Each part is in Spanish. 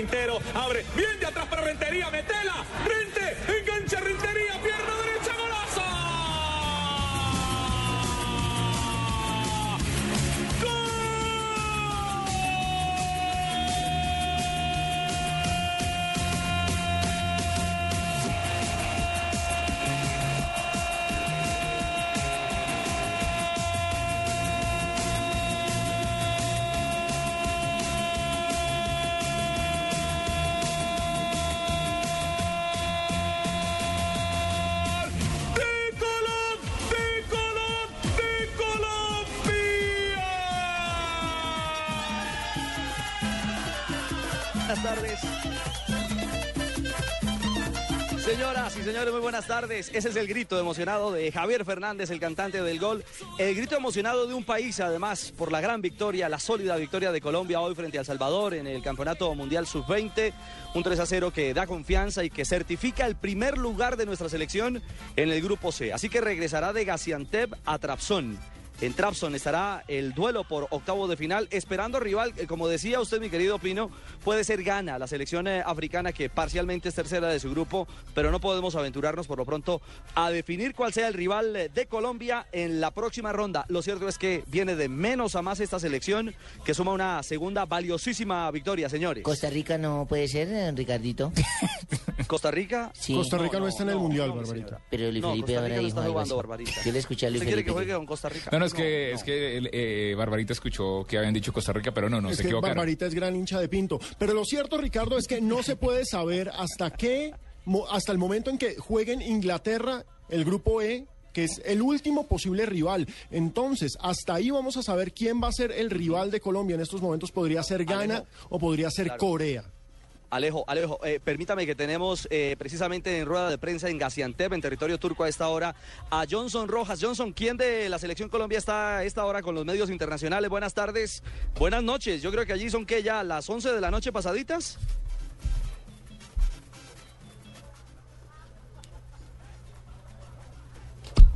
Quintero, abre, bien de atrás para Rentería, metela, Rente, Buenas tardes. Señoras y señores, muy buenas tardes. Ese es el grito emocionado de Javier Fernández, el cantante del gol. El grito emocionado de un país, además, por la gran victoria, la sólida victoria de Colombia hoy frente a El Salvador en el Campeonato Mundial Sub-20. Un 3 a 0 que da confianza y que certifica el primer lugar de nuestra selección en el Grupo C. Así que regresará de Gaziantep a Trabzon. En Trabzon estará el duelo por octavo de final, esperando rival, como decía usted, mi querido Pino, puede ser Ghana, la selección eh, africana que parcialmente es tercera de su grupo, pero no podemos aventurarnos por lo pronto a definir cuál sea el rival eh, de Colombia en la próxima ronda. Lo cierto es que viene de menos a más esta selección, que suma una segunda valiosísima victoria, señores. Costa Rica no puede ser, eh, Ricardito. Costa Rica. Sí. Costa Rica no, está en el Mundial, Barbarita. Pero Luis No, Felipe ahora dijo está algo jugando, así. Barbarita. Yo le escuché a Luis ¿Usted quiere que juegue con Costa Rica? Es que, es que el, eh, Barbarita escuchó que habían dicho Costa Rica, pero no, no, es se que equivocaron. Barbarita es gran hincha de Pinto. Pero lo cierto, Ricardo, es que no se puede saber hasta qué, mo- hasta el momento en que jueguen Inglaterra, el grupo E, que es el último posible rival. Entonces, hasta ahí vamos a saber quién va a ser el rival de Colombia en estos momentos. Podría ser Ghana o podría ser Claro. Corea. Alejo, Alejo, eh, permítame que tenemos eh, precisamente en rueda de prensa en Gaziantep, en territorio turco a esta hora, a Johnson Rojas. Johnson, ¿quién de la selección Colombia está a esta hora con los medios internacionales? Buenas tardes, buenas noches. Yo creo que allí son que ya las 11 de la noche pasaditas.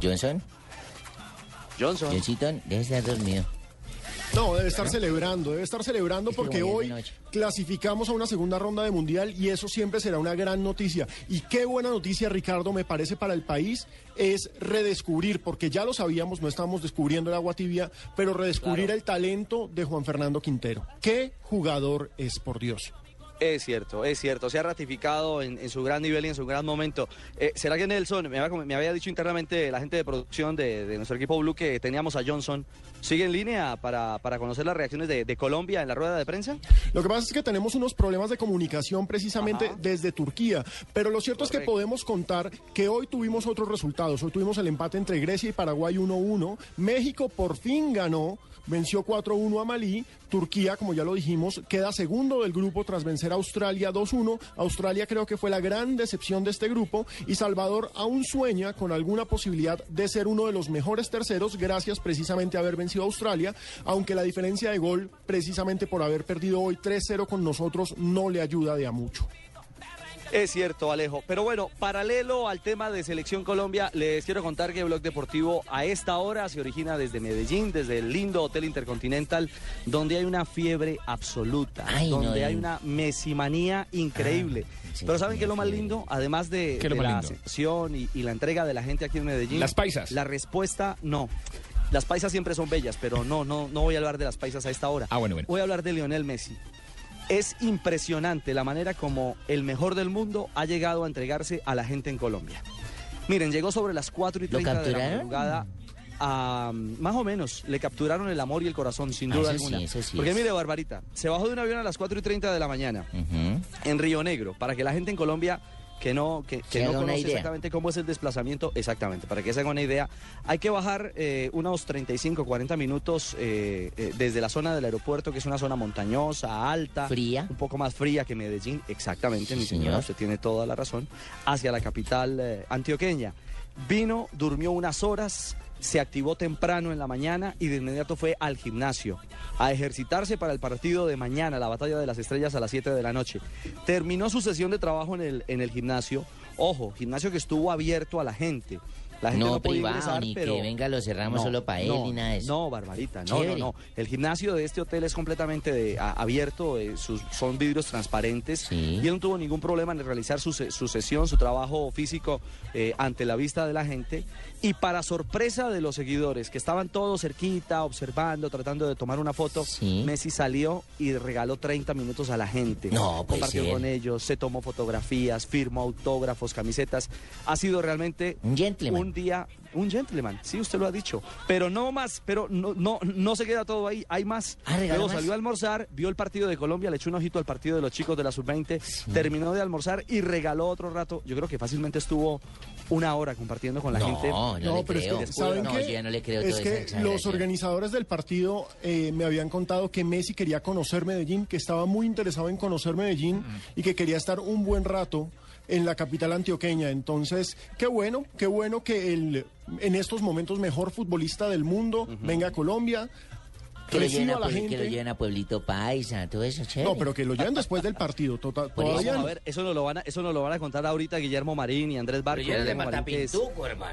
Johnson, Johnson. Johncito, debe estar dormido. No, debe estar celebrando, debe estar celebrando porque hoy clasificamos a una segunda ronda de mundial y eso siempre será una gran noticia. Y qué buena noticia, Ricardo, me parece para el país es redescubrir, porque ya lo sabíamos, no estamos descubriendo el agua tibia, pero redescubrir Claro. el talento de Juan Fernando Quintero. Qué jugador es, por Dios. Es cierto, es cierto. Se ha ratificado en, en su gran nivel y en su gran momento. Eh, ¿Será que Nelson, me había, me había dicho internamente la gente de producción de, de nuestro equipo Blue que teníamos a Johnson, sigue en línea para, para conocer las reacciones de, de Colombia en la rueda de prensa? Lo que pasa es que tenemos unos problemas de comunicación precisamente Ajá. desde Turquía, pero lo cierto es que podemos contar que hoy tuvimos otros resultados. Hoy tuvimos el empate entre Grecia y Paraguay 1-1. México por fin ganó, venció 4-1 a Malí. Turquía, como ya lo dijimos, queda segundo del grupo tras vencer a Australia 2-1. Australia creo que fue la gran decepción de este grupo y Salvador aún sueña con alguna posibilidad de ser uno de los mejores terceros gracias precisamente a haber vencido a Australia, aunque la diferencia de gol precisamente por haber perdido hoy 3-0 con nosotros no le ayuda de a mucho. Es cierto, Alejo. Pero bueno, paralelo al tema de Selección Colombia, les quiero contar que Blog Deportivo a esta hora se origina desde Medellín, desde el lindo Hotel Intercontinental, donde hay una fiebre absoluta, Ay, no, donde eh. hay una mesimanía increíble. sí, Pero ¿saben qué es lo más lindo? Además de, ¿Qué es lo de más la acepción y, y la entrega de la gente aquí en Medellín. Las paisas. La respuesta, no. Las paisas siempre son bellas, pero no, no, no voy a hablar de las paisas a esta hora. Ah, bueno, bueno. Voy a hablar de Lionel Messi. Es impresionante la manera como el mejor del mundo ha llegado a entregarse a la gente en Colombia. Miren, llegó sobre las 4 y ¿Lo 30 de la madrugada. a- más o menos, le capturaron el amor y el corazón, sin Ah, duda sí, alguna. eso sí Porque es. mire, Barbarita, se bajó de un avión a las 4 y 30 de la mañana en Río Negro, para que la gente en Colombia que no, que, no conoce idea. exactamente cómo es el desplazamiento, exactamente, para que se haga una idea, hay que bajar eh, unos 35, 40 minutos eh, eh, desde la zona del aeropuerto, que es una zona montañosa, alta, Fría. un poco más fría que Medellín, exactamente, Sí, mi señora, señor. usted tiene toda la razón, hacia la capital eh, antioqueña. Vino, durmió unas horas, se activó temprano en la mañana y de inmediato fue al gimnasio a ejercitarse para el partido de mañana, la batalla de las estrellas a las 7 de la noche. Terminó su sesión de trabajo en el, en el gimnasio. Ojo, gimnasio que estuvo abierto a la gente. La gente no, privado, ingresar, ni pero... que venga, lo cerramos solo para él, no, ni nada de eso. No, Barbarita, no, no, Chévere. no. El gimnasio de este hotel es completamente de- a- abierto, eh, sus- son vidrios transparentes Sí. y él no tuvo ningún problema en realizar su, su sesión, su trabajo físico eh, ante la vista de la gente. Y para sorpresa de los seguidores, que estaban todos cerquita, observando, tratando de tomar una foto, Sí. Messi salió y regaló 30 minutos a la gente. No, puede Compartió con ellos, se tomó fotografías, firmó autógrafos, camisetas. Ha sido realmente Un gentleman. un día, un gentleman, sí, usted lo ha dicho. Pero no más, pero no, no, no se queda todo ahí, hay más. Ah, ¿regaló Luego salió a almorzar, vio el partido de Colombia, le echó un ojito al partido de los chicos de la sub-20, terminó de almorzar y regaló otro rato. Yo creo que fácilmente estuvo una hora compartiendo con la no, gente. no, No, le pero es creo. que, ¿saben no, qué? yo ya no le creo es que los organizadores del partido eh, me habían contado que Messi quería conocer Medellín, que estaba muy interesado en conocer Medellín y que quería estar un buen rato en la capital antioqueña. Entonces, qué bueno, qué bueno que el en estos momentos mejor futbolista del mundo venga a Colombia. Que lo, lleven a, a la Puebl- que lo gente. lleven a Pueblito Paisa, todo eso, chévere. No, pero que lo lleven después del partido. Tota- eso, todavía Vamos a no. ver, eso nos lo van a, eso nos lo van a contar ahorita Guillermo Marín y Andrés Barco. Pero yo no le Guillermo Marín, que es,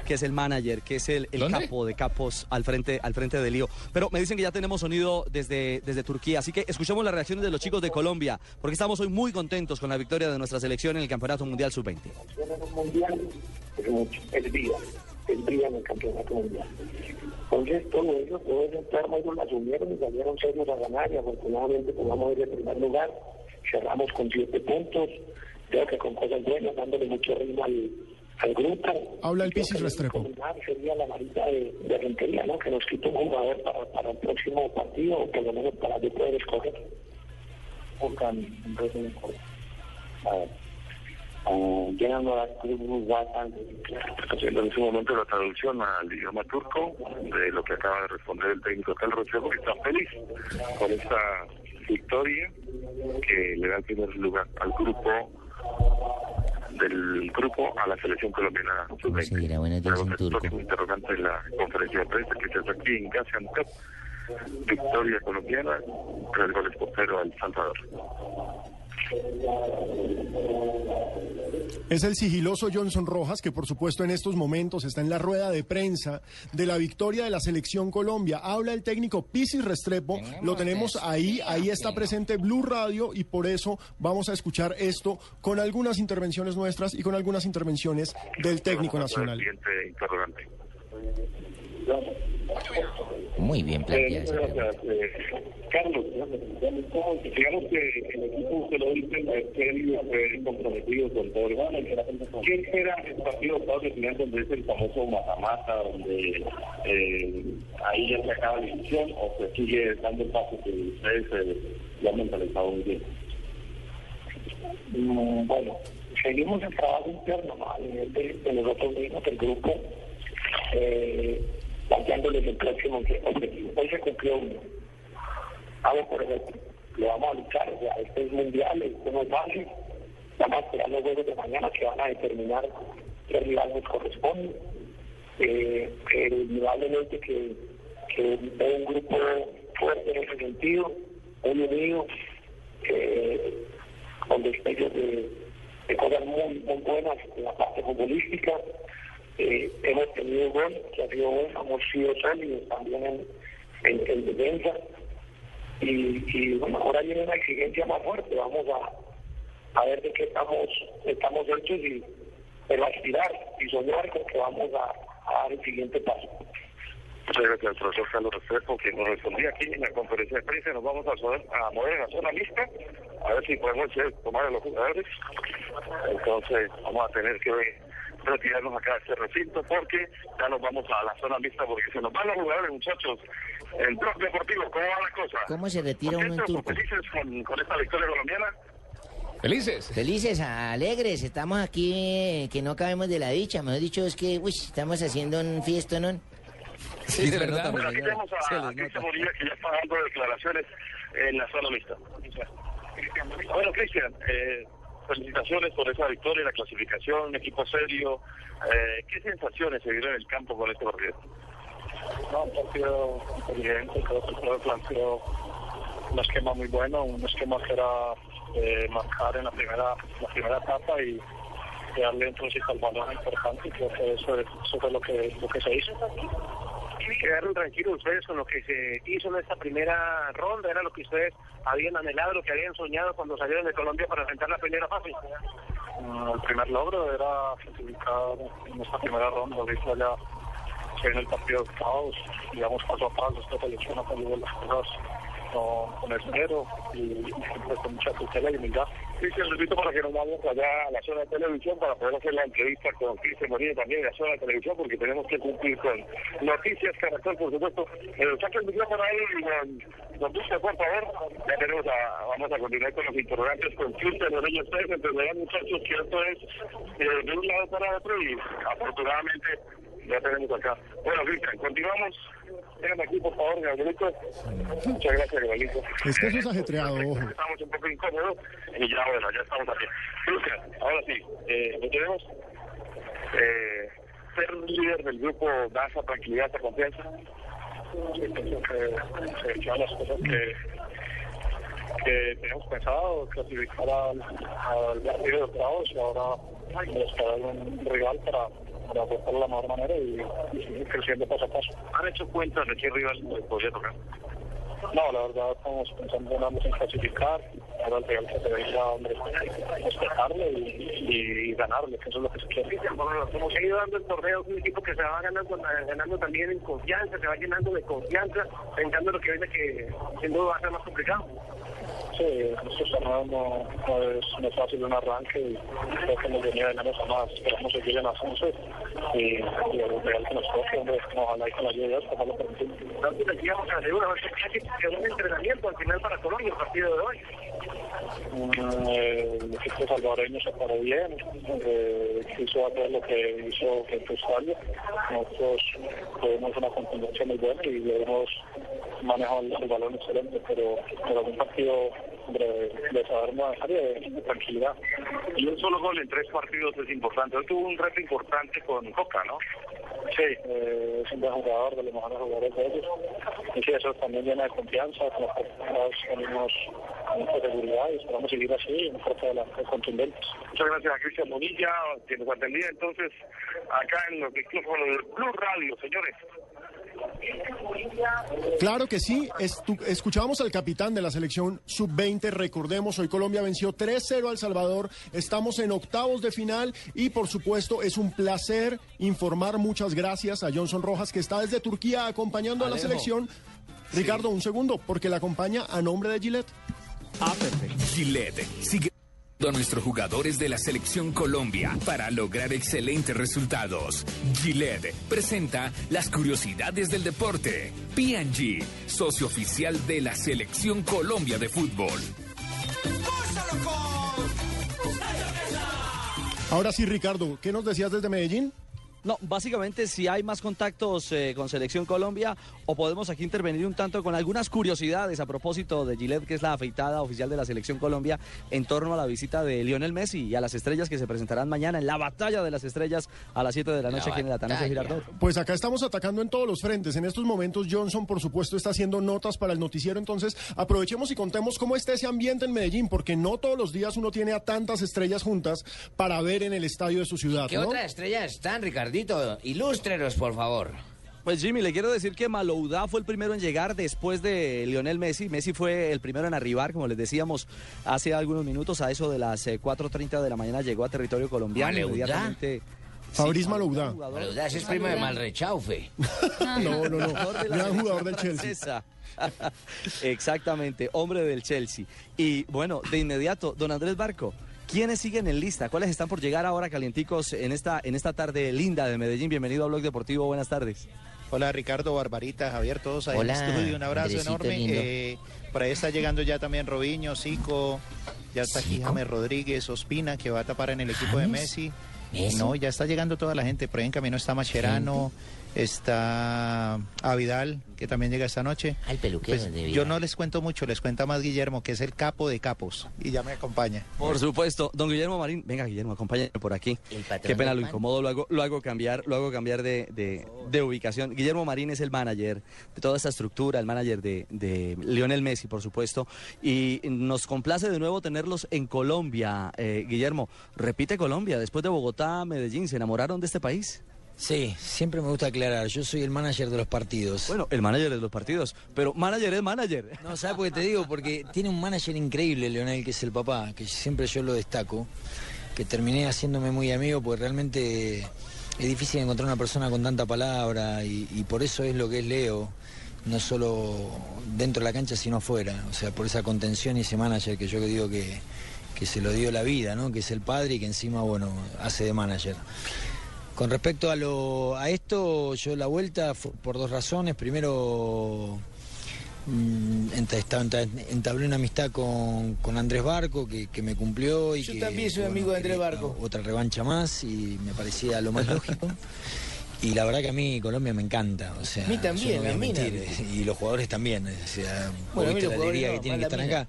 que es el manager, que es el, el capo de capos al frente, al frente del lío. Pero me dicen que ya tenemos sonido desde, desde Turquía, así que escuchemos las reacciones de los chicos de Colombia, porque estamos hoy muy contentos con la victoria de nuestra selección en el Campeonato Mundial Sub-20. mundial es mucho, es vida, es vida en el campeonato mundial. Entonces, todo eso, todo eso, todo ellos lo asumieron y salieron serios a ganar y afortunadamente podamos ir en primer lugar. Cerramos con siete puntos, creo que con cosas buenas, dándole mucho ritmo al, al grupo. Habla el Pisis Restrepo. Sería la varita de, de Rentería, ¿no? Que nos quita un jugador para, para el próximo partido, o por lo menos para yo poder escoger. Corto. A ver las tribus haciendo en ese momento la traducción al idioma turco de lo que acaba de responder el técnico Carlos Rochevo, que está feliz con esta victoria que le da el primer lugar al grupo del grupo a la selección colombiana. ¿Cómo se dirá buenos días en turco? interrogante en la conferencia de prensa que se hace aquí en Gaziantep. Victoria colombiana, tres goles por cero al Salvador. Es el sigiloso Johnson Rojas, que por supuesto en estos momentos está en la rueda de prensa de la victoria de la selección Colombia. Habla el técnico Pisis Restrepo, lo tenemos ahí, ahí está presente Blue Radio y por eso vamos a escuchar esto con algunas intervenciones nuestras y con algunas intervenciones del técnico nacional. Muy bien Eh, planteado. muchas gracias, eh, Carlos. Digamos que el equipo, usted lo dice, es serio, comprometido con todo el mundo. ¿Quién espera el partido de Estados Unidos donde es el famoso mata-mata, donde eh, ahí ya se acaba la división o se sigue dando el paso que ustedes eh, han mentalizado muy bien? Mm, Bueno, seguimos el trabajo interno ¿no? a nivel de, de nosotros mismos, del grupo, eh, planteándoles el próximo objetivo. Hoy se cumplió uno. Vamos por ejemplo, lo vamos a luchar, o sea, este es mundial, esto no es fácil. Vamos a esperar los juegos de mañana que van a determinar qué rival nos corresponde. Eh, eh, indudablemente que, que un grupo fuerte en ese sentido, muy unido, eh, con destellos de, de cosas muy buenas en la parte futbolística. Eh, hemos tenido gol, que ha sido bueno, hemos sido sólidos también en, en, en defensa. Y, y bueno, ahora viene una exigencia más fuerte, vamos a, a ver de qué estamos, estamos hechos y pero aspirar y soñar con que vamos a, dar el siguiente paso. Muchas gracias al profesor Carlos Restrepo, que nos respondía aquí en la conferencia de prensa. Nos vamos a, mover- a mover en la zona mixta, a ver si podemos tomar a los jugadores. Entonces, vamos a tener que retirarnos acá de este recinto porque ya nos vamos a la zona mixta porque se nos van los jugadores, muchachos. El blog deportivo, ¿cómo va la cosa? ¿Cómo se retira uno en ¿Contentos, turco? felices con, con esta victoria colombiana? Felices. Felices, alegres, estamos aquí eh, que no cabemos de la dicha. Mejor dicho, es que uy, estamos haciendo un fiestón. ¿no? Sí, le nota, Bueno, aquí tenemos a, Cristian. Bonilla que ya está dando declaraciones en la zona mixta. Bueno, Cristian, eh, felicitaciones por esa victoria, la clasificación, equipo serio. Eh, ¿Qué sensaciones se dieron en el campo con este partido? No, un partido inteligente, creo que el planteó un esquema muy bueno, un esquema que era eh, marcar en la primera, la primera etapa y, darle un al balón importante, creo que eso, eso fue lo que, lo que se hizo. Quedaron tranquilos ustedes con lo que se hizo en esta primera ronda, era lo que ustedes habían anhelado, lo que habían soñado cuando salieron de Colombia para enfrentar la primera fase. Mm, El primer logro era clasificar en esta primera ronda, ahorita ya se viene el partido de octavos, digamos paso a paso, esta selección ha salido las cosas con, con esmero y siempre con mucha tutela y humildad. Cristian, lo para que nos vamos allá a la zona de televisión para poder hacer la entrevista con Cristian Morillo también en la zona de televisión porque tenemos que cumplir con noticias Caracol, por supuesto. Eh, saca el micrófono ahí y nos, busca, por favor. Ya tenemos a, vamos a continuar con los interrogantes con Cristian Morillo. Ustedes entenderán, muchachos, que esto es eh, de un lado para otro y afortunadamente ya tenemos acá. Bueno, Cristian, continuamos. Vengan aquí, por favor, Gabrielito. Muchas gracias, Gabrielito. Es que eso es ajetreado, ojo. Estamos un poco incómodos y ya, bueno, ya estamos aquí. Cristian, ahora sí, eh, lo tenemos. Eh, ser líder del grupo da esa tranquilidad, esa confianza. Pienso que se las cosas que, que teníamos pensado, clasificar al, al partido de octavos y ahora esperar un rival para, para aportar de la mejor manera y, y seguir creciendo paso a paso. ¿Han hecho cuentas de qué rival podría tocar? No, la verdad estamos pensando nada más en clasificar, ahora el que se veía, hombre, respetarle y, y, y ganarle, que eso es lo que se quiere. Bueno, como se ha ido dando el torneo, es un equipo que se va ganando, eh, ganando también en confianza, se va llenando de confianza, pensando en lo que viene que sin duda va a ser más complicado. Sí, torneos no, es, fácil un arranque y creo que nos venía de menos a más. Esperamos seguir en ascenso y, y el real que nos toque, hombre, ojalá y con la ayuda de Dios, ojalá lo decíamos a la segunda, casi que un entrenamiento al final para Colombia el partido de hoy. Eh, el equipo salvadoreño se paró bien, eh, hizo todo lo que hizo en Australia. Nosotros tuvimos una contundencia muy buena y hemos manejado el, el balón excelente, pero, pero un partido hombre, de saber manejar y de, de tranquilidad. Y un solo gol en tres partidos es importante. Hoy tuvo un reto importante con Coca, ¿no? Sí, eh, es un buen jugador, de los mejores jugadores de ellos. Y sí, eso también llena de confianza, con los partidos tenemos mucha seguridad y esperamos seguir así, un fuerte adelante, contundentes. Muchas gracias a Cristian Bonilla, que nos atendía entonces acá en los micrófonos del Blue Radio, señores. Claro que sí, estu- escuchábamos al capitán de la selección sub-20, recordemos, hoy Colombia venció 3-0 al Salvador, estamos en octavos de final y por supuesto es un placer informar, muchas gracias a Johnson Rojas que está desde Turquía acompañando a la selección. Ricardo, un segundo, porque la acompaña a nombre de Gillette. Ah, perfecto. Gillette sigue a nuestros jugadores de la selección Colombia para lograr excelentes resultados. Gillette presenta las curiosidades del deporte. P&G, socio oficial de la selección Colombia de fútbol. Ahora sí, Ricardo, ¿qué nos decías desde Medellín? No, básicamente si hay más contactos eh, con Selección Colombia o podemos aquí intervenir un tanto con algunas curiosidades a propósito de Gillette, que es la afeitada oficial de la Selección Colombia, en torno a la visita de Lionel Messi y a las estrellas que se presentarán mañana en la batalla de las estrellas a las 7 de la noche aquí en el Atanasio Girardot. Pues acá estamos atacando en todos los frentes. En estos momentos Johnson, por supuesto, está haciendo notas para el noticiero. Entonces, aprovechemos y contemos cómo está ese ambiente en Medellín, porque no todos los días uno tiene a tantas estrellas juntas para ver en el estadio de su ciudad. ¿Qué ¿no? otras estrellas están, Ricardito? Ilústrenos, por favor. Pues Jimmy, le quiero decir que Maloudá fue el primero en llegar después de Lionel Messi. Messi fue el primero en arribar, como les decíamos hace algunos minutos, a eso de las eh, 4.30 de la mañana llegó a territorio colombiano. ¿Maloudá? Inmediatamente Fabriz Maloudá. Maloudá es primo de Malrechaufe. No, no, no. Jugador de la Gran jugador del Chelsea. Exactamente, hombre del Chelsea. Y bueno, de inmediato, don Andrés Barco, ¿quiénes siguen en lista? ¿Cuáles están por llegar ahora calienticos en esta, en esta tarde linda de Medellín? Bienvenido a Blog Deportivo, buenas tardes. Hola Ricardo, Barbarita, Javier, todos ahí Hola, en el estudio. Un abrazo Andresito enorme. Eh, por ahí está llegando ya también Robinho, Zico, ya está aquí. James Rodríguez, Ospina, que va a tapar en el equipo de. ¿Messi? No, ya está llegando toda la gente. Por ahí en camino está Macherano, está Avidal, que también llega esta noche. Al peluquero Pues, de yo Vidal. no les cuento mucho, les cuenta más Guillermo, que es el capo de capos, y ya me acompaña. Por supuesto, don Guillermo Marín, venga Guillermo, acompáñame por aquí. El patrón Qué pena, lo incomodo, lo hago, lo hago cambiar, lo hago cambiar de, de- de ubicación. Guillermo Marín es el manager de toda esta estructura, el manager de, de Lionel Messi, por supuesto. Y nos complace de nuevo tenerlos en Colombia. Eh, Guillermo, repite Colombia, después de Bogotá, Medellín, ¿se enamoraron de este país? Sí, siempre me gusta aclarar, yo soy el manager de los partidos. Bueno, el manager de los partidos, pero manager es manager. No, ¿sabes por qué te digo? Porque tiene un manager increíble, Leonel, que es el papá, que siempre yo lo destaco, que terminé haciéndome muy amigo, porque realmente es difícil encontrar una persona con tanta palabra y, y por eso es lo que es Leo, no solo dentro de la cancha, sino afuera. O sea, por esa contención y ese manager que yo digo que, que se lo dio la vida, ¿no? Que es el padre y que encima, bueno, hace de manager. Con respecto a, lo, a esto, yo la vuelta por dos razones. Primero, mm, entablé una amistad con, con Andrés Barco, que, que me cumplió. Y Yo que, también soy bueno, amigo de Andrés Barco. Otra revancha más y me parecía lo más lógico. Y la verdad que a mí Colombia me encanta. O sea, A mí también, no a mina. mentir, Y los jugadores también. O sea, Bueno, mí viste la alegría que tienen que estar acá.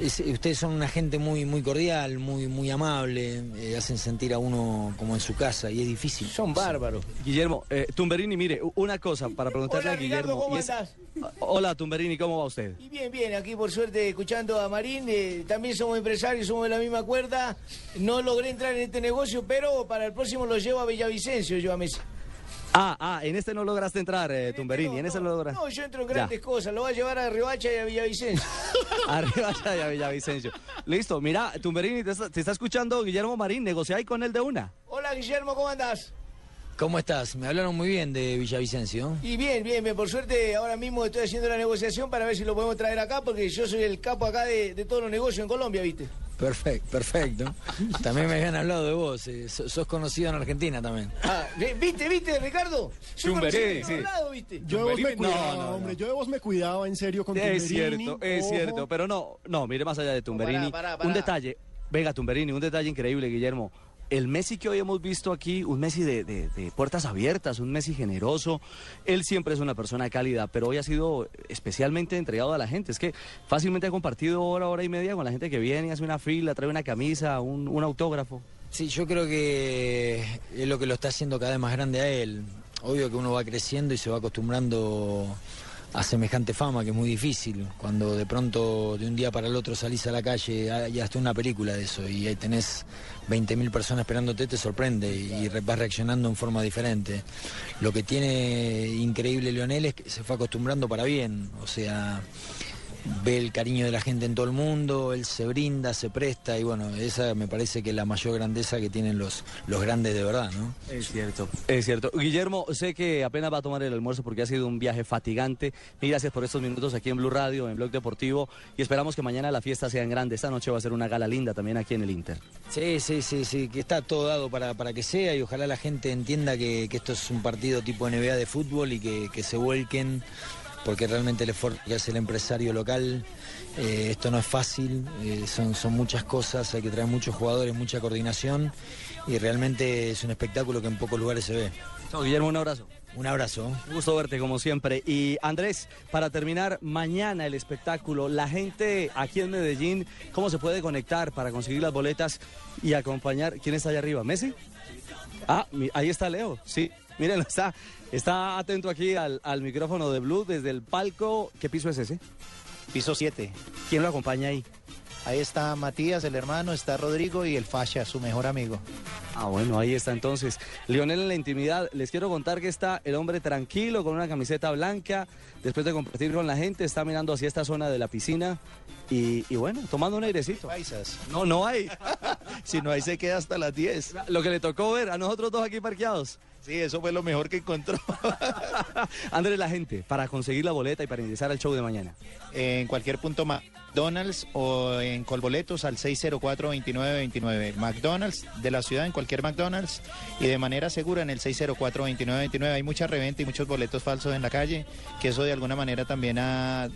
Es- ustedes son una gente muy muy cordial, muy muy amable, eh, hacen sentir a uno como en su casa y es difícil. Son bárbaros. Guillermo, eh, Tumberini, mire, una cosa para preguntarle Hola, a Guillermo. Ricardo, ¿cómo es- andás? Hola, Tumberini, ¿cómo va usted? Y bien, bien, aquí por suerte escuchando a Marín, eh, también somos empresarios, somos de la misma cuerda. No logré entrar en este negocio, pero para el próximo lo llevo a Villavicencio, yo a Messi. Ah, ah, en este no lograste entrar, eh, Tumberini, en ese no lograste. No, yo entro en Ya. grandes cosas, lo voy a llevar a Riohacha y a Villavicencio. Arriba ya, ya, Villavicencio. Listo, mira, Tumberini, te está, te está escuchando Guillermo Marín, negociáis con él de una. Hola Guillermo, ¿cómo andás? ¿Cómo estás? Me hablaron muy bien de Villavicencio. Y bien, bien, bien, por suerte ahora mismo estoy haciendo la negociación para ver si lo podemos traer acá, porque yo soy el capo acá de, de todos los negocios en Colombia, ¿viste? Perfecto, perfecto. También me habían hablado de vos, eh, so- sos conocido en Argentina también. Ah, ¿vi- ¿viste, viste, Ricardo? Sí. ¿viste? Yo de vos me cuidaba, no, no. hombre. Yo de vos me cuidaba, en serio, con Es Tumberini. cierto, es Ojo. cierto, pero no, no, mire más allá de Tumberini. pará, Un pará. detalle, venga, Tumberini, un detalle increíble, Guillermo. El Messi que hoy hemos visto aquí, un Messi de, de- puertas abiertas, un Messi generoso. Él siempre es una persona cálida, pero hoy ha sido especialmente entregado a la gente. Es que fácilmente ha compartido hora, hora y media con la gente que viene, hace una fila, trae una camisa, un, un autógrafo. Sí, yo creo que es lo que lo está haciendo cada vez más grande a él. Obvio que uno va creciendo y se va acostumbrando a semejante fama, que es muy difícil. Cuando de pronto, de un día para el otro, salís a la calle, hay hasta una película de eso, y ahí tenés 20.000 personas esperándote, te sorprende y, y vas reaccionando en forma diferente. Lo que tiene increíble Leonel es que se fue acostumbrando para bien, o sea ve el cariño de la gente en todo el mundo, él se brinda, se presta y bueno, esa me parece que es la mayor grandeza que tienen los, los grandes de verdad, ¿no? Es cierto. Es cierto. Guillermo, sé que apenas va a tomar el almuerzo porque ha sido un viaje fatigante. Mil gracias por estos minutos aquí en Blue Radio, en Blog Deportivo. Y esperamos que mañana la fiesta sea en grande. Esta noche va a ser una gala linda también aquí en el Inter. Sí, sí, sí, sí, que está todo dado para, para que sea y ojalá la gente entienda que, que esto es un partido tipo NBA de fútbol y que, que se vuelquen, porque realmente el esfuerzo que hace el empresario local, eh, esto no es fácil, eh, son, son muchas cosas, hay que traer muchos jugadores, mucha coordinación y realmente es un espectáculo que en pocos lugares se ve. Chao, Guillermo, un abrazo. Un abrazo. Un gusto verte como siempre. Y Andrés, para terminar, mañana el espectáculo, la gente aquí en Medellín, ¿cómo se puede conectar para conseguir las boletas y acompañar? ¿Quién está allá arriba? ¿Messi? Ah, ahí está Leo, sí. Miren, está, está atento aquí al, al micrófono de Blue desde el palco. ¿Qué piso es ese? Piso 7. ¿Quién lo acompaña ahí? Ahí está Matías, el hermano, está Rodrigo y el Fasha, su mejor amigo. Ah, bueno, ahí está entonces. Lionel en la intimidad. Les quiero contar que está el hombre tranquilo con una camiseta blanca. Después de compartir con la gente, está mirando hacia esta zona de la piscina. Y, y bueno, tomando un airecito. Paisas. No, no hay. si no, ahí se queda hasta las 10. Lo que le tocó ver a nosotros dos aquí parqueados. Sí, eso fue lo mejor que encontró. Andrés, la gente, para conseguir la boleta y para ingresar al show de mañana. en cualquier punto McDonald's o en Colboletos al 604-2929. McDonald's de la ciudad, en cualquier McDonald's y de manera segura en el 604-2929. Hay mucha reventa y muchos boletos falsos en la calle, que eso de alguna manera también ha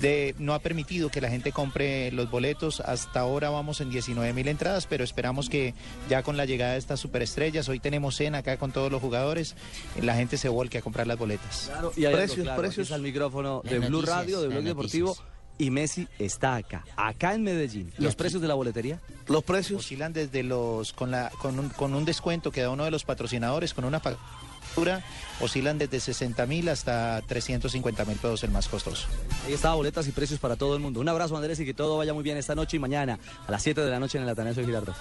de, no ha permitido que la gente compre los boletos. Hasta ahora vamos en 19 mil entradas, pero esperamos que ya con la llegada de estas superestrellas, hoy tenemos cena acá con todos los jugadores, la gente se volque a comprar las boletas. Y hay algo precios, claro, precios. el micrófono de Las Blue noticias, Radio, de Blog las Deportivo. Y Messi está acá, acá en Medellín. ¿Los precios de la boletería? Los precios oscilan desde los con la con un, con un descuento que da uno de los patrocinadores con una factura oscilan desde 60 mil hasta 350 mil pesos el más costoso. Ahí está, boletas y precios para todo el mundo. Un abrazo, Andrés, y que todo vaya muy bien esta noche y mañana a las 7 de la noche en el Atanasio Girardot.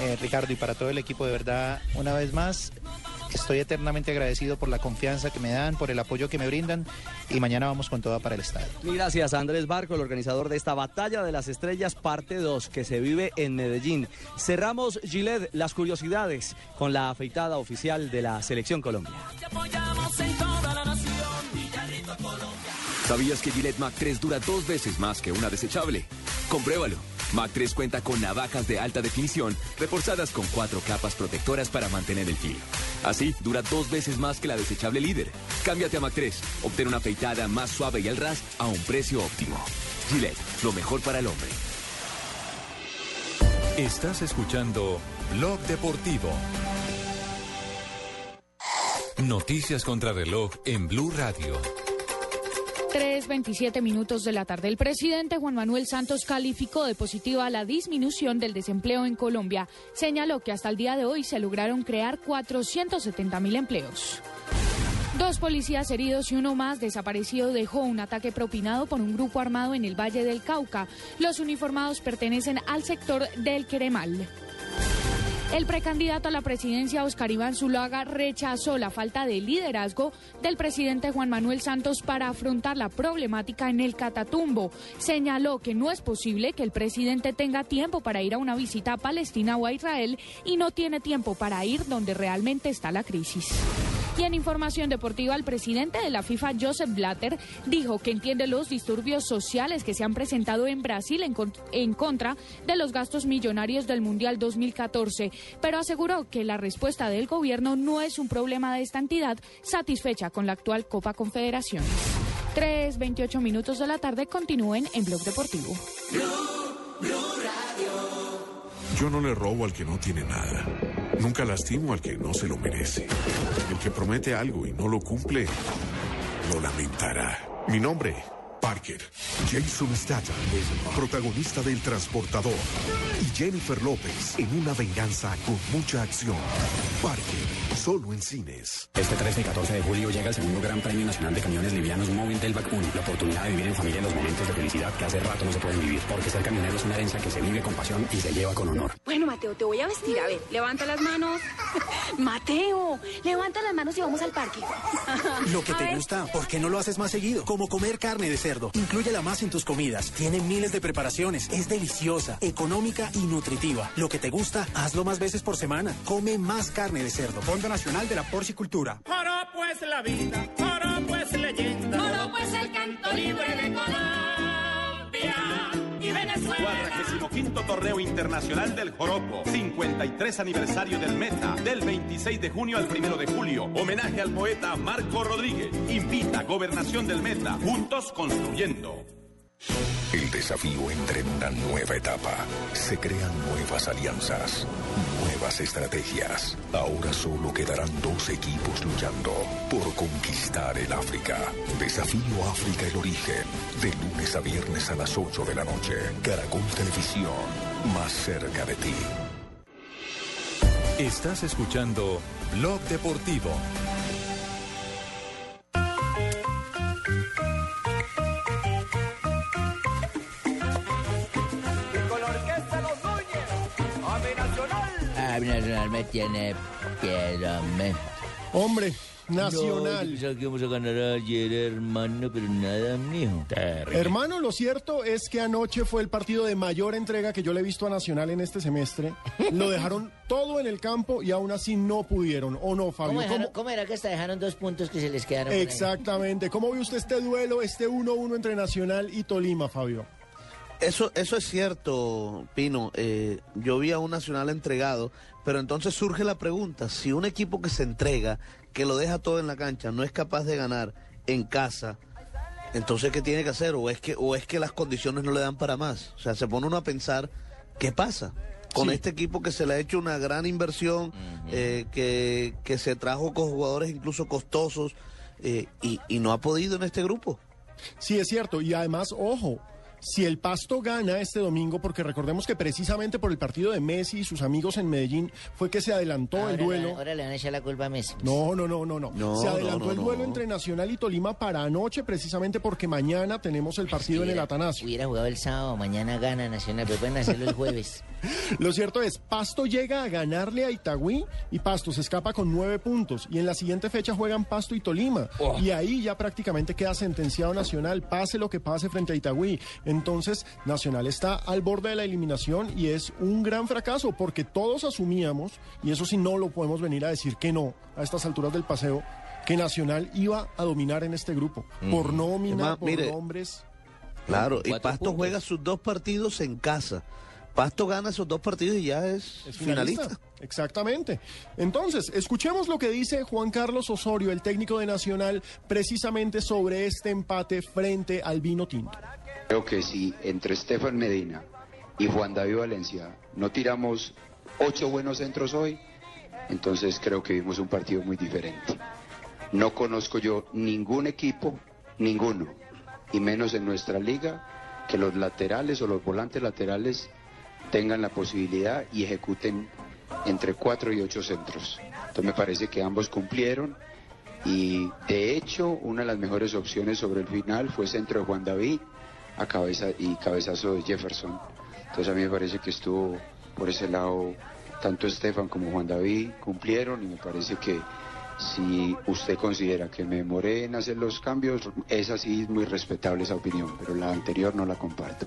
Eh, Ricardo y para todo el equipo de verdad una vez más estoy eternamente agradecido por la confianza que me dan, por el apoyo que me brindan y mañana vamos con toda para el estadio. Gracias a Andrés Barco, el organizador de esta Batalla de las Estrellas, parte 2, que se vive en Medellín. Cerramos, Gillette, las curiosidades con la afeitada oficial de la Selección Colombia. Apoyamos en toda la nación. Colombia. ¿Sabías que Gillette Mac 3 dura dos veces más que una desechable? Compruébalo. Mac 3 cuenta con navajas de alta definición reforzadas con cuatro capas protectoras para mantener el filo. Así, dura dos veces más que la desechable líder. Cámbiate a Mac 3. Obtén una afeitada más suave y al ras a un precio óptimo. Gillette, lo mejor para el hombre. Estás escuchando Blog Deportivo. Noticias contra reloj en Blue Radio. 3.27 minutos de la tarde. El presidente Juan Manuel Santos calificó de positiva la disminución del desempleo en Colombia. Señaló que hasta el día de hoy se lograron crear 470 mil empleos. Dos policías heridos y uno más desaparecido dejó un ataque propinado por un grupo armado en el Valle del Cauca. Los uniformados pertenecen al sector del Queremal. El precandidato a la presidencia, Oscar Iván Zuluaga, rechazó la falta de liderazgo del presidente Juan Manuel Santos para afrontar la problemática en el Catatumbo. Señaló que no es posible que el presidente tenga tiempo para ir a una visita a Palestina o a Israel y no tiene tiempo para ir donde realmente está la crisis. Y en información deportiva, el presidente de la FIFA, Joseph Blatter, dijo que entiende los disturbios sociales que se han presentado en Brasil en, con- en contra de los gastos millonarios del Mundial 2014, pero aseguró que la respuesta del gobierno no es un problema de esta entidad, satisfecha con la actual Copa Confederaciones. 3.28 minutos de la tarde continúen en Blog Deportivo. Yo no le robo al que no tiene nada. Nunca lastimo al que no se lo merece. El que promete algo y no lo cumple, lo lamentará. Mi nombre, Parker. Jason Statham, protagonista del Transportador. Y Jennifer López en una venganza con mucha acción. Parker, solo en cines. Este 13 y 14 de julio llega el segundo Gran Premio Nacional de Camiones Livianos Móvil del Bacún. La oportunidad de vivir en familia los momentos de felicidad que hace rato no se pueden vivir. Porque ser camionero es una herencia que se vive con pasión y se lleva con honor. Bueno, Mateo, te voy a vestir. A ver, levanta las manos. Mateo, levanta las manos y vamos al parque. Lo que A te ver. gusta, ¿por qué no lo haces más seguido? Como comer carne de cerdo. Inclúyela más en tus comidas. Tiene miles de preparaciones. Es deliciosa, económica y nutritiva. Lo que te gusta, hazlo más veces por semana. Come más carne de cerdo. Fondo Nacional de la Porcicultura. Joropo es la vida, joropo es leyenda. Joropo es el canto libre de Colombia Venezuela. 45 Torneo Internacional del Joropo, 53 aniversario del Meta, del 26 de junio al 1 de julio. Homenaje al poeta Marco Rodríguez. Invita Gobernación del Meta, juntos construyendo. El desafío entra en una nueva etapa. Se crean nuevas alianzas, nuevas estrategias. Ahora solo quedarán dos equipos luchando por conquistar el África. Desafío África el origen. De lunes a viernes a las 8 de la noche. Caracol Televisión. Más cerca de ti. Estás escuchando Blog Deportivo. Nacional. Me tiene piedra, me. Hombre, Nacional. No, yo pensaba que íbamos a ganar ayer, hermano, pero nada, mijo. Hermano, lo cierto es que anoche fue el partido de mayor entrega que yo le he visto a Nacional en este semestre. Lo dejaron todo en el campo y aún así no pudieron. ¿O no, Fabio? ¿Cómo, dejaron- ¿Cómo- cómo era que hasta dejaron dos puntos que se les quedaron? Exactamente. ¿Cómo ve usted este duelo, este 1-1 entre Nacional y Tolima, Fabio? Eso, eso es cierto, Pino. Eh, yo vi a un Nacional entregado, pero entonces surge la pregunta, si un equipo que se entrega, que lo deja todo en la cancha, no es capaz de ganar en casa, entonces ¿qué tiene que hacer? ¿O es que, o es que las condiciones no le dan para más? O sea, se pone uno a pensar, ¿qué pasa? Con este equipo que se le ha hecho una gran inversión, eh, que, que se trajo con jugadores incluso costosos eh, y, y no ha podido en este grupo. Sí, es cierto. Y además, ojo, si el Pasto gana este domingo, porque recordemos que precisamente por el partido de Messi y sus amigos en Medellín fue que se adelantó Ahora el le- duelo. Ahora le van a echar la culpa a Messi. No, no, no, no, no. No, se adelantó no, el no. duelo entre Nacional y Tolima para anoche, precisamente porque mañana tenemos el partido en el Atanasio. Hubiera jugado el sábado, mañana gana Nacional, pero pueden hacerlo el jueves. Lo cierto es, Pasto llega a ganarle a Itagüí y Pasto se escapa con nueve puntos. Y en la siguiente fecha juegan Pasto y Tolima. Oh. Y ahí ya prácticamente queda sentenciado Nacional, pase lo que pase frente a Itagüí. Entonces, Nacional está al borde de la eliminación y es un gran fracaso porque todos asumíamos, y eso sí no lo podemos venir a decir que no a estas alturas del paseo, que Nacional iba a dominar en este grupo. Por nómina, por mire, nombres. Claro, y Pasto puntos. juega sus dos partidos en casa. Pasto gana esos dos partidos y ya es, Es finalista. Exactamente. Entonces, escuchemos lo que dice Juan Carlos Osorio, el técnico de Nacional, precisamente sobre este empate frente al vino tinto. Creo que si entre Estefan Medina y Juan David Valencia no tiramos ocho buenos centros hoy, entonces creo que vimos un partido muy diferente. No conozco yo ningún equipo, ninguno, y menos en nuestra liga, que los laterales o los volantes laterales tengan la posibilidad y ejecuten entre cuatro y ocho centros. Entonces me parece que ambos cumplieron y de hecho una de las mejores opciones sobre el final fue centro de Juan David a cabeza y cabezazo de Jefferson. Entonces a mí me parece que estuvo por ese lado tanto Estefan como Juan David cumplieron y me parece que si usted considera que me demoré en hacer los cambios, es así muy respetable esa opinión, pero la anterior no la comparto.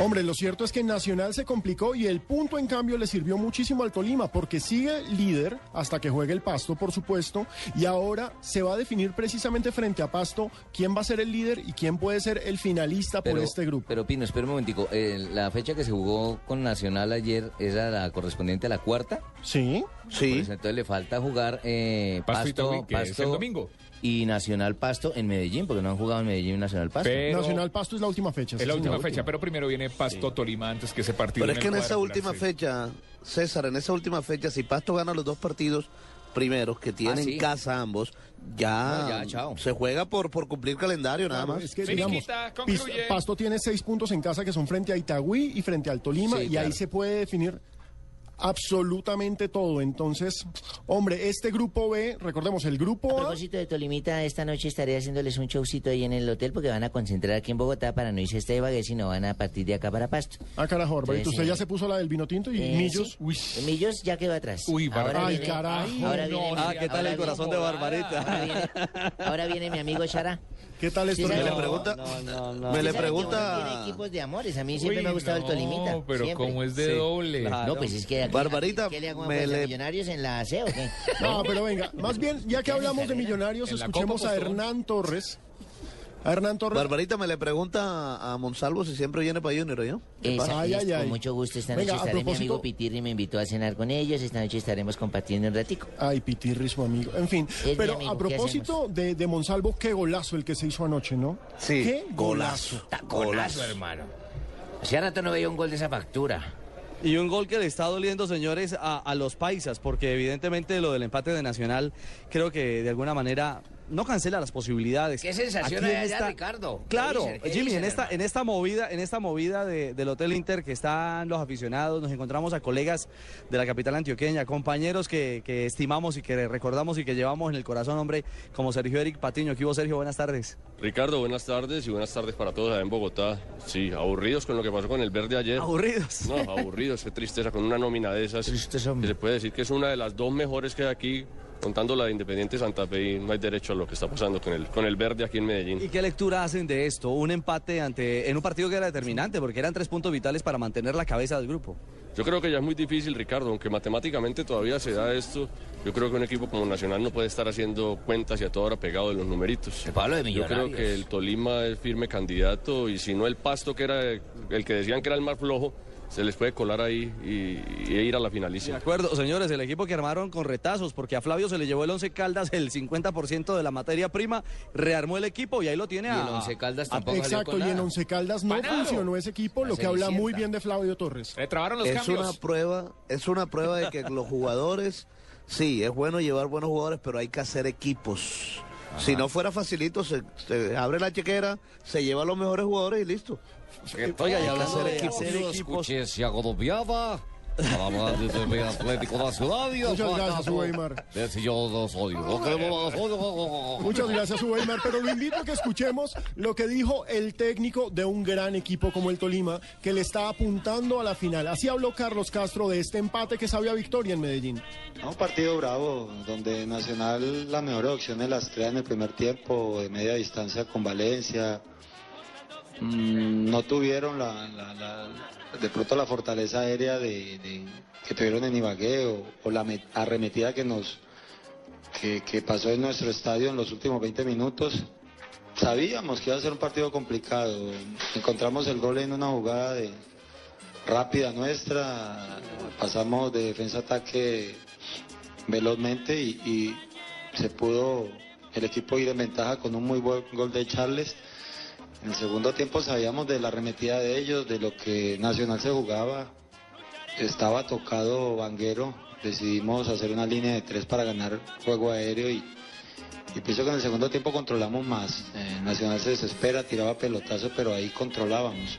Hombre, lo cierto es que Nacional se complicó y el punto en cambio le sirvió muchísimo al Tolima porque sigue líder hasta que juegue el Pasto, por supuesto, y ahora se va a definir precisamente frente a Pasto quién va a ser el líder y quién puede ser el finalista por este grupo. Pero Pino, espera un momentico. eh, la fecha que se jugó con Nacional ayer era la correspondiente a la cuarta. Sí. Sí. entonces le falta jugar eh, Pasto y Pasto, Itagüí, que es el domingo. Y Nacional Pasto en Medellín, porque no han jugado en Medellín y Nacional Pasto. Pero- Nacional Pasto es la última fecha. Es sí, la última fecha, pero primero viene Pasto Tolima antes que ese partido. Pero es que en esa última fecha, César, en esa última fecha, si Pasto gana los dos partidos primeros que tienen Ah, sí. casa ambos, ya, No, ya, chao. se juega por, por cumplir calendario nada más. es que, digamos, Pasto tiene seis puntos en casa que son frente a Itagüí y frente al Tolima Sí, y claro. ahí se puede definir absolutamente todo. Entonces, hombre, este grupo B, recordemos, el grupo A, propósito de Tolimita, esta noche estaré haciéndoles un showcito ahí en el hotel porque van a concentrar aquí en Bogotá para no irse a este Ibagué, sino van a partir de acá para Pasto. ah, carajo, Barbarito, Entonces, usted ya se puso la del vino tinto y Eh, Millos. sí. Millos ya quedó atrás. Uy, ahora Ay, viene, carajo. Ahora No, viene, Ah, ¿qué tal el corazón de Barbarita? Ahora viene, ahora viene mi amigo Chara. ¿Qué tal Sí, esto? sabe Me le pregunta, no, no, no. me le pregunta, uno tiene equipos de amores. A mí siempre Uy, me ha gustado no, el Tolimita. pero siempre. como es de Sí, doble. claro. No, pues es que aquí, Barbarita, ¿qué le hago a me Fuerza le- Millonarios en la AC o qué? No, pero venga, más bien, ya que hablamos de millonarios, escuchemos a. Hernán Torres. A Hernán Torres. Barbarita me le pregunta a, Monsalvo si siempre viene para Junior, ¿yo? ¿Qué Esa-? Ay, es ay, ay. Con mucho gusto esta Venga, noche a estaré. Mi amigo Pitirri me invitó a cenar con ellos. Esta noche estaremos compartiendo un ratico. Ay, Pitirri, su amigo. En fin, pero amigo, a ¿qué propósito de, de Monsalvo, qué golazo el que se hizo anoche, ¿no? Sí, Qué golazo. Golazo, hermano. Hace rato no veía un gol de esa factura. Y un gol que le está doliendo, señores, a, a los paisas, porque evidentemente lo del empate de Nacional creo que de alguna manera no cancela las posibilidades. ¿Qué sensación hay allá, Ricardo? ¿Qué Claro, Jimmy, dicen, en esta, hermano? en esta movida, en esta movida de- del Hotel Inter que están los aficionados, nos encontramos a colegas de la capital antioqueña, compañeros que, que estimamos y que recordamos y que llevamos en el corazón, hombre, como Sergio Eric Patiño. ¿Qué hubo, Sergio? Buenas tardes. Ricardo, buenas tardes y buenas tardes para todos allá en Bogotá. Sí, aburridos con lo que pasó con el verde ayer. Aburridos. No, aburridos, qué tristeza, con una nómina de esas. Tristeza, hombre. se puede decir que es una de las dos mejores que hay aquí contando la de Independiente Santa Fe y no hay derecho a lo que está pasando con el, con el verde aquí en Medellín. ¿Y qué lectura hacen de esto? Un empate ante en un partido que era determinante, porque eran tres puntos vitales para mantener la cabeza del grupo. Yo creo que ya es muy difícil, Ricardo, aunque matemáticamente todavía se da esto. Yo creo que un equipo como Nacional no puede estar haciendo cuentas y a toda hora pegado de los numeritos. De Yo creo que el Tolima es firme candidato y si no el Pasto, que era el que decían que era el más flojo, se les puede colar ahí y, y ir a la De finalísima. acuerdo, señores, el equipo que armaron con retazos, porque a Flavio se le llevó el Once Caldas el 50% de la materia prima, rearmó el equipo y ahí lo tiene Y a... el Once Caldas tampoco Exacto, con y en. Once Caldas no Panado. funcionó ese equipo, lo que habla muy bien de Flavio Torres. Le trabaron los es cambios. una prueba, es una prueba de que los jugadores, sí, es bueno llevar buenos jugadores, pero hay que hacer equipos. Si no fuera facilito, se, se abre la chequera, se lleva a los mejores jugadores y listo. Oiga, y Hay que hablando de equipos. hacer equipos... Escuche, se agobiaba. Nada más el Atlético Nacional y Muchas gracias, Weimar. de si yo no soy. No queremos más odio. Muchas gracias, Weimar, pero lo invito a que escuchemos lo que dijo el técnico de un gran equipo como el Tolima, que le está apuntando a la final. Así habló Carlos Castro de este empate que sabía victoria en Medellín. Un partido bravo, donde Nacional las mejores opciones las crea en el primer tiempo, de media distancia con Valencia. Mm, no tuvieron la, de pronto la fortaleza aérea de, que tuvieron en Ibagué o, o la met- arremetida que nos que, pasó en nuestro estadio en los últimos 20 minutos. Sabíamos que iba a ser un partido complicado. Encontramos el gol en una jugada de, rápida nuestra, pasamos de defensa a ataque velozmente y, y se pudo el equipo ir en ventaja con un muy buen gol de Charles. En el segundo tiempo sabíamos de la arremetida de ellos, de lo que Nacional se jugaba. Estaba tocado Vanguero, decidimos hacer una línea de tres para ganar juego aéreo y, pienso que en el segundo tiempo controlamos más. Eh, Nacional se desespera, tiraba pelotazo, pero ahí controlábamos.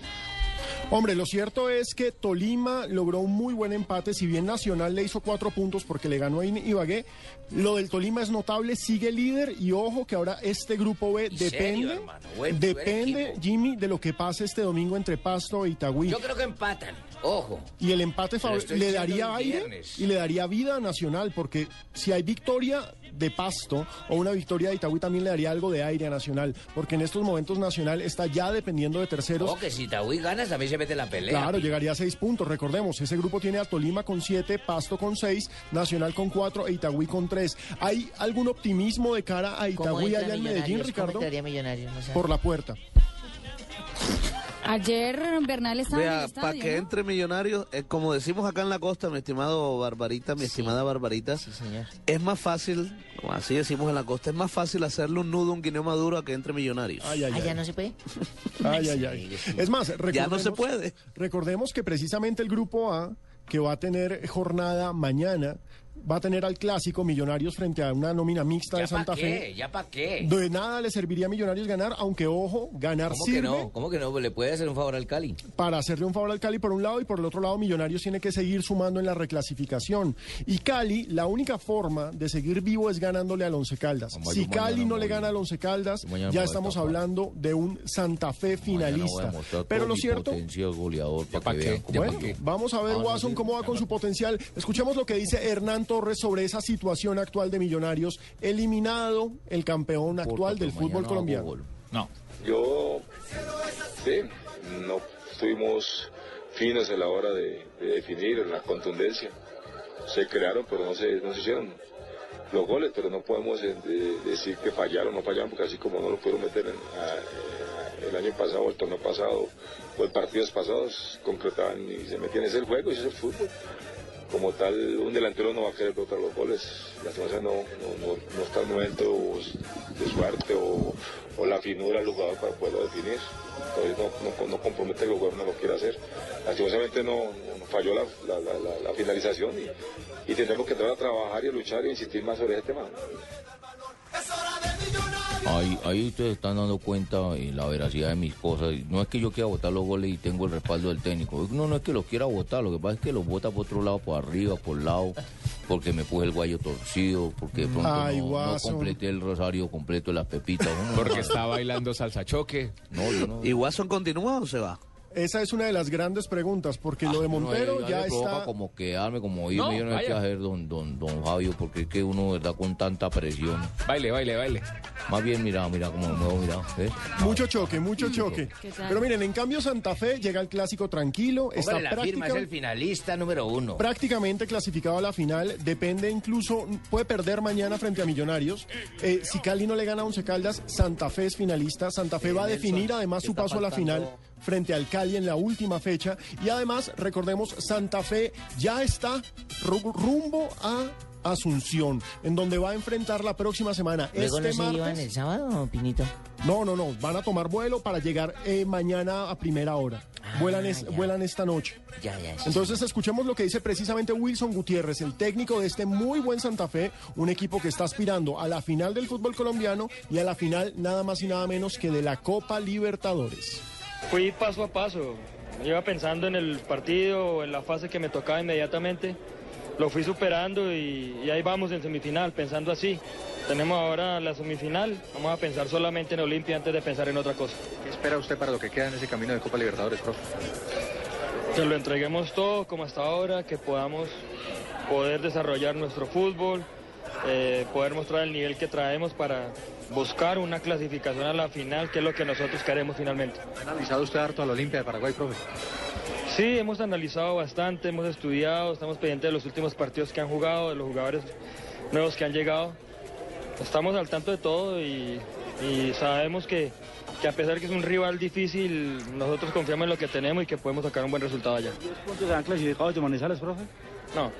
Hombre, lo cierto es que Tolima logró un muy buen empate, si bien Nacional le hizo cuatro puntos porque le ganó a Ibagué, lo del Tolima es notable, sigue líder y ojo que ahora este grupo B depende? Buen- depende. Jimmy, de lo que pase este domingo entre Pasto e Itagüí. Yo creo que empatan. Ojo. Y el empate le daría aire viernes. y le daría vida a Nacional, porque si hay victoria de Pasto o una victoria de Itagüí también le daría algo de aire a Nacional, porque en estos momentos Nacional está ya dependiendo de terceros. Ojo que si Taúí ganas también se mete la pelea. Claro, llegaría a seis puntos. Recordemos, ese grupo tiene a Tolima con siete, Pasto con seis, Nacional con cuatro e Itagüí con tres. ¿Hay algún optimismo de cara a ¿Cómo Itagüí allá en Medellín, Ricardo? Millonarios? No. Por la puerta. Ayer Bernal estaba en el Vea, estadio, para que ¿no? entre millonarios, eh, como decimos acá en la costa, mi estimado Barbarita, mi estimada Barbarita, es más fácil, como así decimos en la costa, es más fácil hacerle un nudo a un guineo maduro a que entre millonarios. Ay, ay, Ah, ay. ya no se puede. Ay, ay, ay. Es más, recordemos, Ya no se puede. Recordemos que precisamente el grupo A, que va a tener jornada mañana, va a tener al clásico Millonarios frente a una nómina mixta ¿Ya de Santa para Fe. ¿Ya para qué? De nada le serviría a Millonarios ganar, aunque ojo, ganar ¿Cómo que sirve no? ¿Cómo que no? Le puede hacer un favor al Cali. para hacerle un favor al Cali por un lado y por el otro lado Millonarios tiene que seguir sumando en la reclasificación. Y Cali, la única forma de seguir vivo es ganándole al Once Caldas. Como Si Cali no le gana al Once Caldas, ya estamos hablando de un Santa Fe finalista. Pero lo cierto, goleador para pa' que qué? vean cómo bueno, pa' qué. vamos a ver Ah, Watson cómo va con su potencial. Escuchemos lo que dice Hernán Torres sobre esa situación actual de Millonarios, eliminado el campeón actual del fútbol colombiano. No. Yo, sí, no fuimos finos a la hora de, de definir la contundencia. Se crearon, pero no se, no se hicieron los goles, pero no podemos eh, de- decir que fallaron, no fallaron, porque así como no lo pudieron meter en- a- eh, el año pasado, el torneo pasado, o en partidos pasados, concretaban y se metían. Es el juego, ese es el fútbol. Como tal, un delantero no va a querer botar los goles. La no, no, no, está el momento de suerte o, o la finura del jugador para poderlo definir. Entonces no, no, compromete que el jugador no lo quiera hacer. Lastimosamente no, falló la, finalización y, y tendremos que entrar a trabajar y a luchar y insistir más sobre ese tema. Ahí, ahí ustedes están dando cuenta de la veracidad de mis cosas. No es que yo quiera votar los goles y tengo el respaldo del técnico. No, no es que los quiera votar. Lo que pasa es que los vota por otro lado, por arriba, por lado, porque me puse el guayo torcido, porque de pronto Ay, no, no completé el rosario completo de las pepitas. No, Porque está bailando salsa choque. No, yo no. ¿Y Watson continúa o se va? Esa es una de las grandes preguntas, porque lo de No, Montero eh, ya provoca está... como quedarme, como irme, No, yo no sé qué hacer, don, don, don Fabio, porque es que uno, verdad, con tanta presión. Baile, baile, baile. Más bien, mira, mira cómo me muevo, mira, ¿ves? Mucho choque, mucho choque. Pero miren, en cambio Santa Fe llega al clásico tranquilo, está la firma, es el finalista número uno. prácticamente clasificado a la final. Depende incluso, puede perder mañana frente a Millonarios. Eh, si Cali no le gana a Once Caldas, Santa Fe es finalista. Santa Fe va a Nelson, definir además ¿qué su está paso a la final frente al Cali en la última fecha. Y además, recordemos, Santa Fe ya está ru- rumbo a Asunción, en donde va a enfrentar la próxima semana. ¿Luego este no se martes. el sábado, Pinito? No, no, no. Van a tomar vuelo para llegar eh, mañana a primera hora. vuelan, es- vuelan esta noche. Ya, ya. Entonces escuchemos lo que dice precisamente Wilson Gutiérrez, el técnico de este muy buen Santa Fe, un equipo que está aspirando a la final del fútbol colombiano y a la final nada más y nada menos que de la Copa Libertadores. Fui paso a paso, iba pensando en el partido, en la fase que me tocaba inmediatamente, lo fui superando y, y ahí vamos en semifinal, pensando así. Tenemos ahora la semifinal, vamos a pensar solamente en Olimpia antes de pensar en otra cosa. ¿Qué espera usted para lo que queda en ese camino de Copa Libertadores, profe? Que lo entreguemos todo como hasta ahora, que podamos poder desarrollar nuestro fútbol, eh, poder mostrar el nivel que traemos para buscar una clasificación a la final, que es lo que nosotros queremos finalmente. ¿Ha analizado usted harto a la Olimpia de Paraguay, profe? Sí, hemos analizado bastante, hemos estudiado, estamos pendientes de los últimos partidos que han jugado, de los jugadores nuevos que han llegado. Estamos al tanto de todo y, y sabemos que, que a pesar que es un rival difícil, nosotros confiamos en lo que tenemos y que podemos sacar un buen resultado allá. ¿Cuántos se han clasificado de Manizales, profe? No,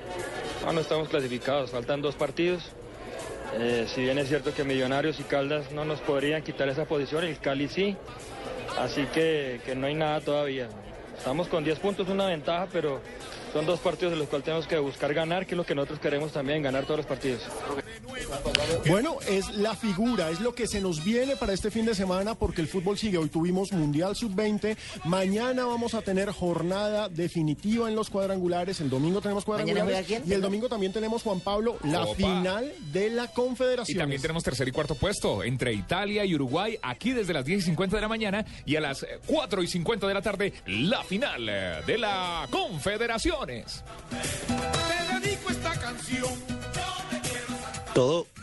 no, no estamos clasificados, faltan dos partidos. Eh, si bien es cierto que Millonarios y Caldas no nos podrían quitar esa posición, el Cali sí, así que, que no hay nada todavía. Estamos con 10 puntos, una ventaja, pero son dos partidos en los cuales tenemos que buscar ganar, que es lo que nosotros queremos también, ganar todos los partidos. Bueno, es la figura, es lo que se nos viene para este fin de semana porque el fútbol sigue. Hoy tuvimos Mundial Sub-20, mañana vamos a tener jornada definitiva en los cuadrangulares, el domingo tenemos ¿Mañana cuadrangulares y el domingo también tenemos, Juan Pablo, la Opa. final de la Confederación. Y también tenemos tercer y cuarto puesto entre Italia y Uruguay, aquí desde las 10 y 50 de la mañana y a las eh, 4 y 50 de la tarde, la final eh, de la Confederaciones. Te dedico esta canción. Todo.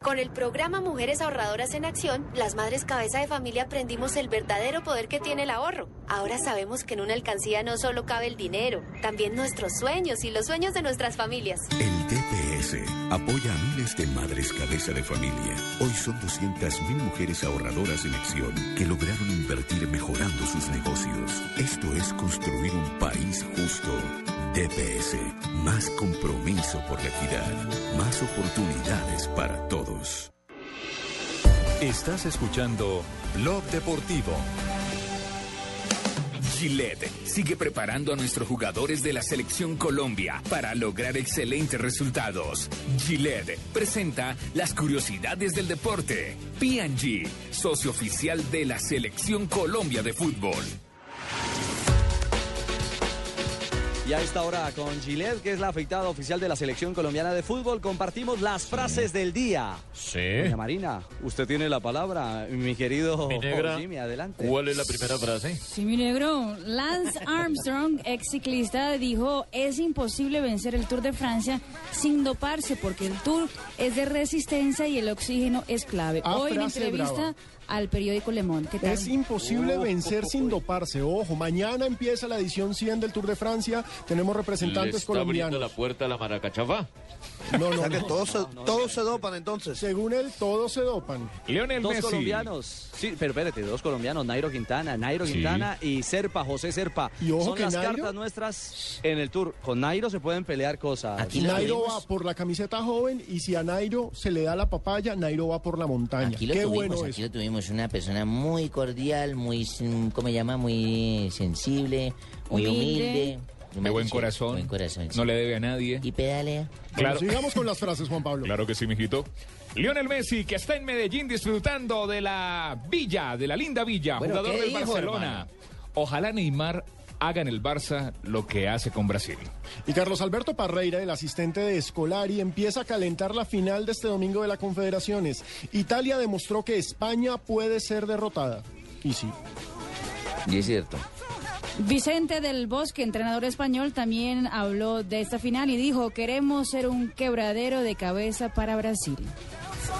Con el programa Mujeres Ahorradoras en Acción, las madres cabeza de familia aprendimos el verdadero poder que tiene el ahorro. Ahora sabemos que en una alcancía no solo cabe el dinero, también nuestros sueños y los sueños de nuestras familias. El DPS apoya a miles de madres cabeza de familia. Hoy son 200.000 mujeres ahorradoras en acción que lograron invertir mejorando sus negocios. Esto es construir un país justo. DPS, más compromiso por la equidad, más oportunidades para todos. Estás escuchando Blog Deportivo. Gillette sigue preparando a nuestros jugadores de la selección Colombia para lograr excelentes resultados. Gillette presenta las curiosidades del deporte. PG, socio oficial de la selección Colombia de fútbol. Y a esta hora con Gillette, que es la afeitada oficial de la selección colombiana de fútbol, compartimos las frases del día. Sí. Doña Marina, usted tiene la palabra, mi querido Mi negra, Jimmy, adelante. ¿Cuál es la primera frase? Sí, mi negro. Lance Armstrong, ex ciclista, dijo, es imposible vencer el Tour de Francia sin doparse porque el Tour es de resistencia y el oxígeno es clave. Ah, Hoy en entrevista brava. Al periódico Le Monde. ¿Qué tal? Es imposible Oh, vencer sin doparse. Ojo, mañana empieza la edición 100 del Tour de Francia. Tenemos ¿Le representantes está abriendo colombianos. la puerta a la maracachafa? No, no, O sea que no. todos se, todos se dopan entonces. Según él, todos se dopan. Lionel dos Messi. colombianos, sí, pero espérate, dos colombianos, Nairo Quintana, Nairo Sí. Quintana y Serpa, José Serpa. Y ojo Son que las Nairo- cartas nuestras en el Tour. Con Nairo se pueden pelear cosas. Nairo va por la camiseta joven y si a Nairo se le da la papaya, Nairo va por la montaña. Aquí lo Qué tuvimos, bueno aquí lo tuvimos digamos, una persona muy cordial, muy, ¿cómo se llama? Muy sensible, muy Humilde. humilde. De buen corazón. Buen corazón, sí. No le debe a nadie. Y pedalea. Bueno, Claro. sigamos con las frases, Juan Pablo. Claro que sí, mijito. Lionel Messi, que está en Medellín disfrutando de la villa, de la linda villa, Bueno, jugador ¿qué del dijo, Barcelona. hermano? Ojalá Neymar haga en el Barça lo que hace con Brasil. Y Carlos Alberto Parreira, el asistente de Escolari, empieza a calentar la final de este domingo de la Confederaciones. Italia demostró que España puede ser derrotada. Y sí. Y es cierto. Vicente del Bosque, entrenador español, también habló de esta final y dijo, queremos ser un quebradero de cabeza para Brasil.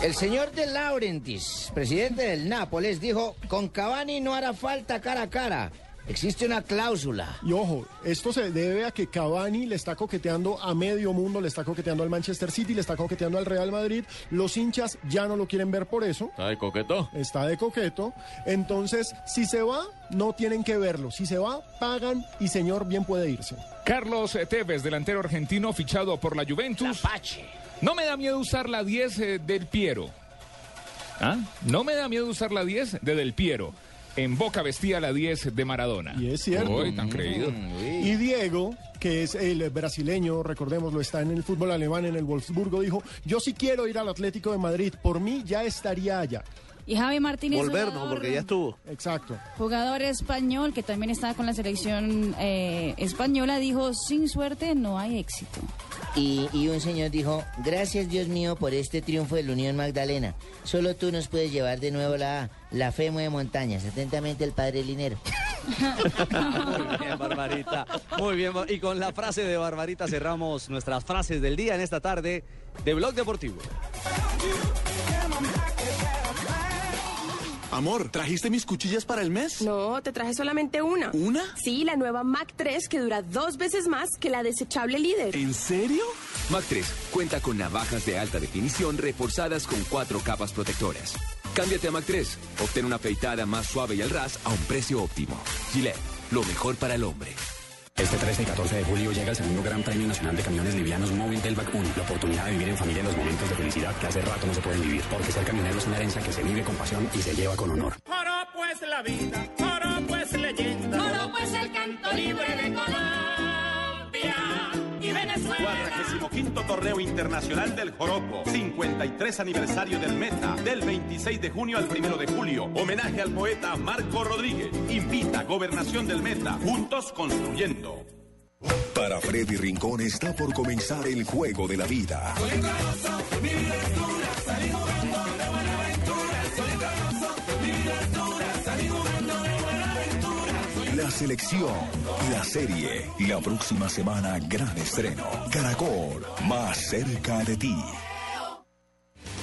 El señor de Laurentiis, presidente del Nápoles, dijo, con Cavani no hará falta cara a cara. Existe una cláusula. Y ojo, esto se debe a que Cavani le está coqueteando a medio mundo, le está coqueteando al Manchester City, le está coqueteando al Real Madrid. Los hinchas ya no lo quieren ver por eso. ¿Está de coqueto? Está de coqueto. Entonces, si se va, no tienen que verlo. Si se va, pagan y señor bien puede irse. Carlos Tevez, delantero argentino fichado por la Juventus. No me da miedo usar la 10 eh, del Piero. ¿Ah? No me da miedo usar la 10 de Del Piero. En Boca vestía la 10 de Maradona. Y es cierto. Uy, tan creído. Y Diego, que es el brasileño, recordémoslo, está en el fútbol alemán, en el Wolfsburgo, dijo, yo sí quiero ir al Atlético de Madrid, por mí ya estaría allá. Y Javi Martínez, Volver, no, jugador- porque ya estuvo. Exacto. Jugador español que también estaba con la selección eh, española dijo, sin suerte no hay éxito. Y, y un señor dijo, gracias Dios mío por este triunfo de la Unión Magdalena. Solo tú nos puedes llevar de nuevo la. La fe mueve montañas. Atentamente el padre Linero. Muy bien, Barbarita. Muy bien. Y con la frase de Barbarita cerramos nuestras frases del día en esta tarde de Blog Deportivo. Amor, ¿trajiste mis cuchillas para el mes? No, te traje solamente una. ¿Una? Sí, la nueva Mac 3 que dura dos veces más que la desechable líder. ¿En serio? Mac 3 cuenta con navajas de alta definición reforzadas con cuatro capas protectoras. Cámbiate a Mac 3. Obtén una afeitada más suave y al ras a un precio óptimo. Gillette, lo mejor para el hombre. Este 13 y 14 de julio llega el segundo Gran Premio Nacional de Camiones Livianos Móvil del Back 1. La oportunidad de vivir en familia los momentos de felicidad que hace rato no se pueden vivir. Porque ser camionero es una herencia que se vive con pasión y se lleva con honor. Oro pues la vida, oro pues leyenda. Oro pues el canto libre de Colombia Venezuela. 45 Torneo Internacional del Joropo, 53 aniversario del Meta, del 26 de junio al 1 de julio. Homenaje al poeta Marco Rodríguez. Invita Gobernación del Meta, juntos construyendo. Para Freddy Rincón está por comenzar el juego de la vida. Selección, la serie, la próxima semana gran estreno. Caracol, más cerca de ti.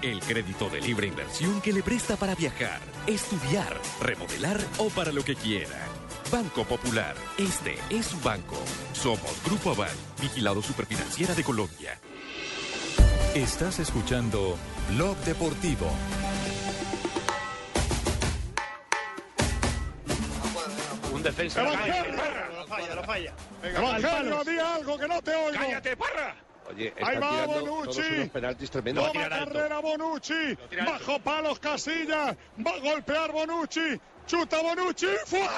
El crédito de libre inversión que le presta para viajar, estudiar, remodelar o para lo que quiera. Banco Popular, este es su banco. Somos Grupo Aval, vigilado superfinanciera de Colombia. Estás escuchando Blog Deportivo. Un defensa. No falla, no falla. Evangelio, di algo que no te oigo. ¡Cállate, parra! Oye, Ahí va tirando Bonucci. penaltis tremendos. Toma carrera Bonucci. Bajo palos Casillas. Va a golpear Bonucci. Chuta Bonucci. ¡Fuera!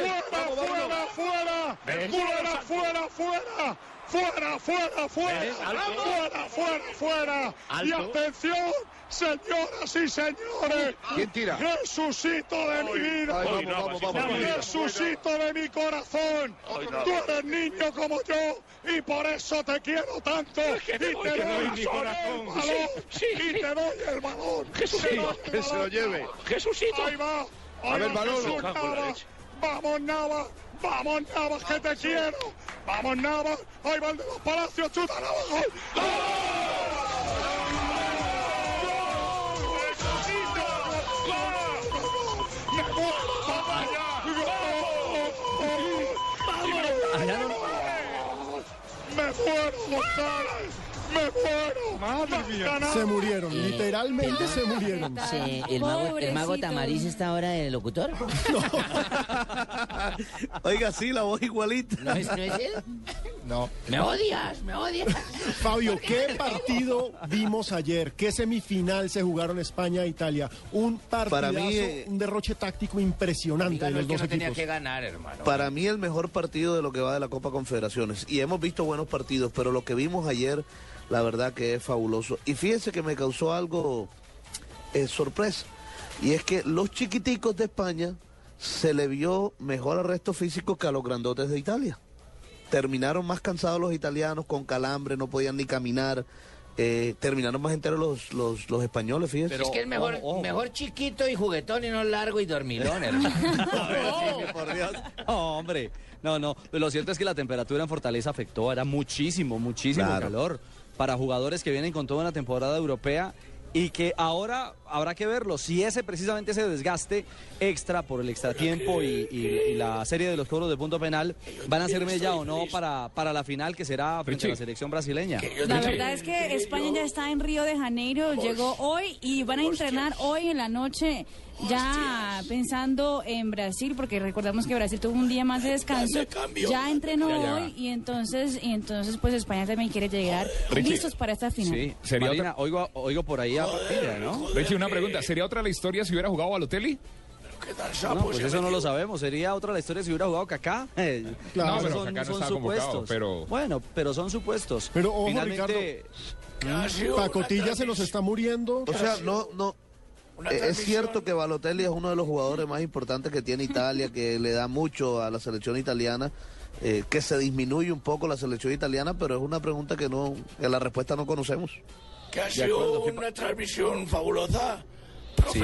¡Fuera, fuera, fuera! ¡Fuera, fuera, fuera! ¡Fuera, fuera, fuera! Alto. ¡Fuera, fuera, fuera! Y atención, señoras y señores. ¿Quién tira? Jesucito de mi vida. Ay, vamos, vamos, vamos, vamos. Jesucito de mi corazón. Tú eres niño como yo y por eso te quiero tanto. Y te doy el corazón. balón. Y te doy el balón. Jesucito, que se lo balón. lleve. Jesucito. Ahí va. A ver, leche. Vamos, Navas. Vamos Navas, que te quiero. Vamos Navas, ahí va el de los Palacios, chuta Navas. ¡Gol! ¡Me muero, González! ¡Me muero! ¡Madre mía! Se murieron, literalmente se murieron. Sí, ¿El mago, el. Tamariz está ahora de locutor? Oiga, sí, la voz igualita. ¿No es, no es él? No. Me odias, me odias. Fabio, ¿qué partido vimos ayer? ¿Qué semifinal se jugaron España e Italia? Un partidazo, Para mí, eh, un derroche táctico impresionante de los dos equipos. ganar, hermano. Para mí el mejor partido de lo que va de la Copa Confederaciones. Y hemos visto buenos partidos, pero lo que vimos ayer, la verdad que es fabuloso. Y fíjense que me causó algo eh, sorpresa. Y es que los chiquiticos de España se le vio mejor arresto físico que a los grandotes de Italia. Terminaron más cansados los italianos, con calambre, no podían ni caminar. Eh, terminaron más enteros los, los, los españoles, fíjense. es que es mejor, mejor chiquito y juguetón y no largo y dormilón, hermano. No, hombre. No, no. Pero lo cierto es que la temperatura en Fortaleza afectó. Era muchísimo, muchísimo Claro. calor para jugadores que vienen con toda una temporada europea y que ahora habrá que verlo. Si ese precisamente ese desgaste extra por el extratiempo y, y- y la serie de los cobros de punto penal van a ser mella o no para, para la final que será frente a la selección brasileña. La verdad es que España ya está en Río de Janeiro, llegó hoy y van a entrenar hoy en la noche ya pensando en Brasil, porque recordamos que Brasil tuvo un día más de descanso, ya entrenó Ya, ya. hoy y entonces y entonces pues España también quiere llegar Richie. listos para esta final. Sí, Sería Marina, oigo, oigo por ahí a Papilla, ¿no? Richie, una pregunta. ¿Sería otra la historia si hubiera jugado Balotelli? No, pues eso no lo sabemos. Sería otra la historia si hubiera jugado Kaká. Eh, Claro. No, pero son, Kaká no son supuestos. pero- Bueno, pero son supuestos. Pero ojo, Finalmente, Pacotilla se nos está muriendo. O sea, no, no. Eh, Es cierto que Balotelli es uno de los jugadores más importantes que tiene Italia, que le da mucho a la selección italiana, eh, que se disminuye un poco la selección italiana, pero es una pregunta que no, que la respuesta no conocemos. Que ha De sido acuerdo, ¿qué una transmisión fabulosa, Sí,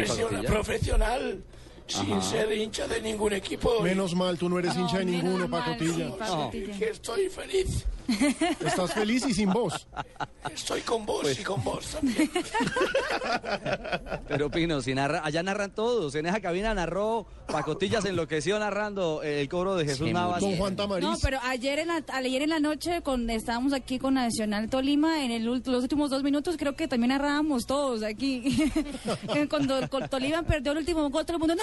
profesional, sin Ajá. ser hincha de ningún equipo. Menos mal, tú no eres hincha de ninguno, Pacotilla. Y que estoy feliz. Estás feliz y sin voz. Estoy con vos Pues y con vos también. pero Pino, si narra, allá narran todos. En esa cabina narró Pacotillas enloqueció narrando el cobro de Jesús Navas. Con Juan Tamariz. No, pero ayer en la, ayer en la noche, con, estábamos aquí con Nacional Tolima, en el, ult- los últimos dos minutos creo que también narrábamos todos aquí. Cuando con Tolima perdió el último gol, todo el mundo, ¡no!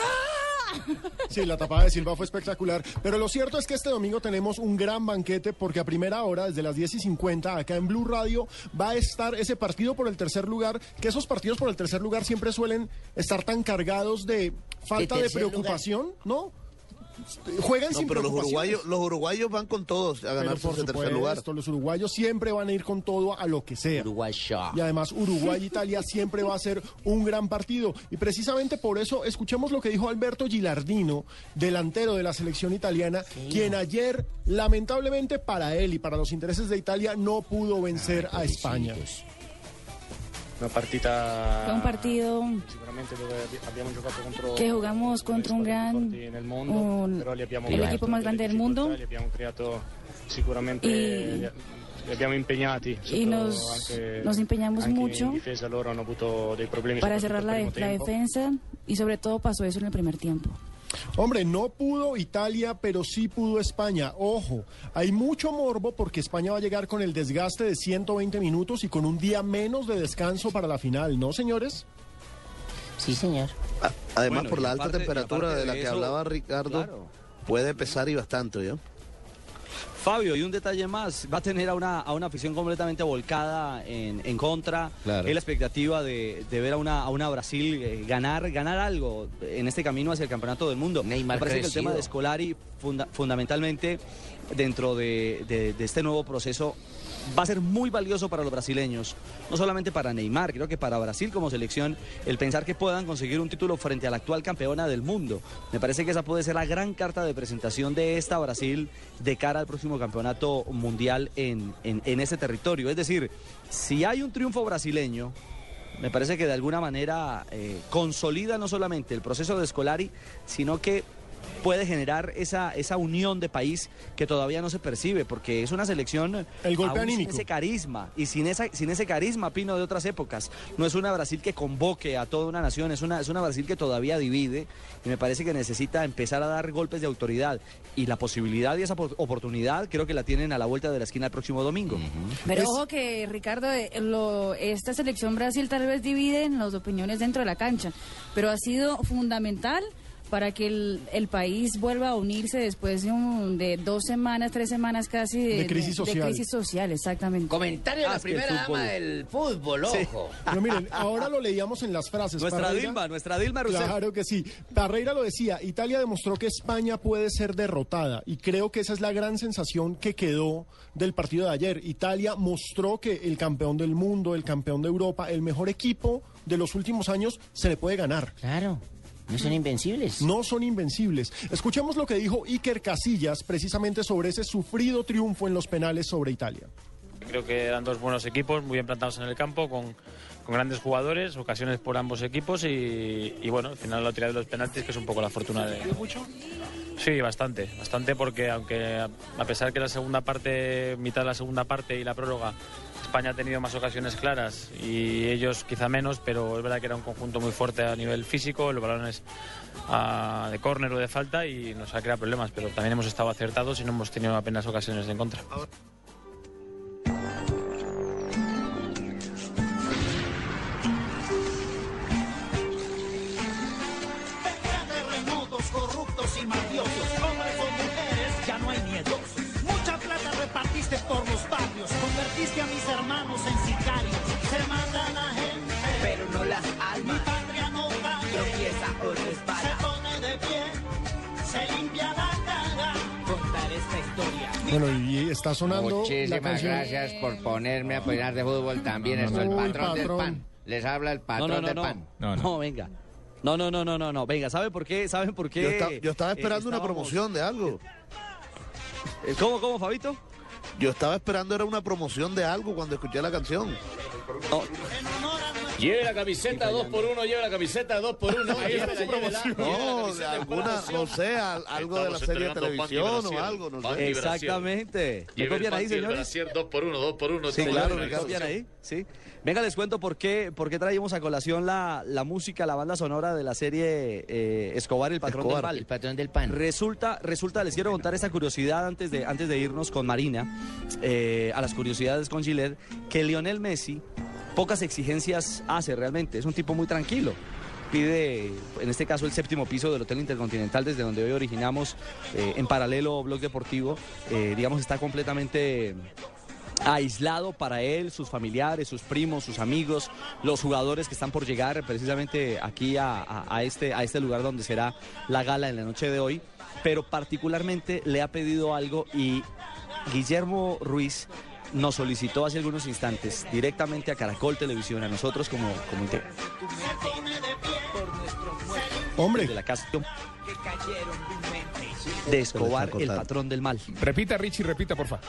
Sí, la tapada de Silva fue espectacular. Pero lo cierto es que este domingo tenemos un gran banquete porque a primera hora, desde las 10 y 50, acá en Blue Radio, va a estar ese partido por el tercer lugar, que esos partidos por el tercer lugar siempre suelen estar tan cargados de falta de, preocupación, ¿no? Juegan No, sin pero los uruguayos, los uruguayos van con todos a ganarse por ese tercer lugar. los uruguayos siempre van a ir con todo a lo que sea. Y además Uruguay-Italia siempre va a ser un gran partido. Y precisamente por eso escuchemos lo que dijo Alberto Gilardino, delantero de la selección italiana, quien ayer, lamentablemente para él y para los intereses de Italia, no pudo vencer a España. Una partita Fue un partido que jugamos contra un gran, un- el equipo más grande del mundo. Y- y nos, nos empeñamos anche mucho para cerrar la, la defensa y sobre todo pasó eso en el primer tiempo. Hombre, no pudo Italia, pero sí pudo España. Ojo, hay mucho morbo porque España va a llegar con el desgaste de 120 minutos y con un día menos de descanso para la final, ¿no, señores? Sí, señor. Además, Bueno, por la alta temperatura de la de que eso, hablaba Ricardo, claro. puede pesar y bastante, ¿ya? Fabio, y un detalle más, va a tener a una, a una afición completamente volcada en, en contra. Claro. Es la expectativa de, de ver a una, a una Brasil eh, ganar, ganar algo en este camino hacia el campeonato del mundo. Me parece que el tema de Scolari, funda- fundamentalmente dentro de, este nuevo proceso, va a ser muy valioso para los brasileños. No solamente para Neymar, creo que para Brasil como selección, el pensar que puedan conseguir un título frente a la actual campeona del mundo. Me parece que esa puede ser la gran carta de presentación de esta Brasil de cara al próximo campeonato mundial en ese territorio. Es decir, si hay un triunfo brasileño, me parece que de alguna manera eh, consolida no solamente el proceso de Scolari, sino que puede generar esa, esa unión de país que todavía no se percibe, porque es una selección El golpe aún sin anímico. ese carisma, y sin, esa, sin ese carisma, Pino, de otras épocas. No es una Brasil que convoque a toda una nación, es una, es una Brasil que todavía divide, y me parece que necesita empezar a dar golpes de autoridad. Y la posibilidad y esa por- oportunidad creo que la tienen a la vuelta de la esquina el próximo domingo. Pero Es- ojo que, Ricardo, eh, lo- esta selección Brasil tal vez divide en las opiniones dentro de la cancha, pero ha sido fundamental para que el, el país vuelva a unirse después de, un- de dos semanas, tres semanas casi de, De crisis social. De crisis social, exactamente. Comentario de la el primera dama del fútbol, Sí. ojo. Pero miren, ahora lo leíamos en las frases. Nuestra Parreira- Dilma, nuestra Dilma Rousseff. Claro que sí. Parreira lo decía, Italia demostró que España puede ser derrotada y creo que esa es la gran sensación que quedó del partido de ayer. Italia mostró que el campeón del mundo, el campeón de Europa, el mejor equipo de los últimos años se le puede ganar. Claro, no son invencibles. No son invencibles. Escuchemos lo que dijo Iker Casillas precisamente sobre ese sufrido triunfo en los penales sobre Italia. Creo que eran dos buenos equipos, muy bien plantados en el campo, con, con grandes jugadores, ocasiones por ambos equipos y, y bueno, al final la tirada de los penaltis, que es un poco la fortuna de... mucho? Sí, bastante, bastante porque aunque a a pesar que la segunda parte, mitad de la segunda parte y la prórroga, España ha tenido más ocasiones claras y ellos quizá menos, pero es verdad que era un conjunto muy fuerte a nivel físico, los balones ah, de córner o de falta y nos ha creado problemas, pero también hemos estado acertados y no hemos tenido apenas ocasiones en contra. Bueno, y está sonando Muchísimas gracias por ponerme a opinar de fútbol también. No, Esto no, el no. patrón, del pan. Les habla el No, patrón no, no, del no. pan. No, venga. No, no, no, no, no, no. Venga, ¿saben por qué? ¿Saben por qué? Yo, esta- yo estaba eh, esperando una promoción de algo. Eh, ¿Cómo, cómo, Fabito? Yo estaba esperando era una promoción de algo cuando escuché la canción. Lleve la camiseta 2 por 1 lleve la camiseta 2 por 1 Ahí está su promoción. No, de alguna, no sé, al- algo de la serie de pan televisión o algo, no Pan sé. liberación. Exactamente. ¿Me Lleve copian ahí, pan señores? brasier 2 por 1 2 por 1 Sí, claro, ¿me copian ahí? Sí. Venga, les cuento por qué, por qué traímos a colación la, la música, la banda sonora de la serie eh, Escobar, el patrón Escobar, del mal. El patrón del pan. Resulta, resulta, les quiero contar esta curiosidad antes de, antes de irnos con Marina, eh, a las curiosidades con Gillette, que Lionel Messi pocas exigencias hace realmente, es un tipo muy tranquilo. Pide, en este caso, el séptimo piso del Hotel Intercontinental, desde donde hoy originamos, eh, en paralelo Blog Deportivo, eh, digamos, está completamente aislado para él, sus familiares, sus primos, sus amigos, los jugadores que están por llegar precisamente aquí a, este, a este lugar donde será la gala en la noche de hoy, pero particularmente le ha pedido algo y Guillermo Ruiz nos solicitó hace algunos instantes directamente a Caracol Televisión, a nosotros como, como Hombre. de la casa de Escobar, el patrón del mal. Repita, Richie, repita, porfa.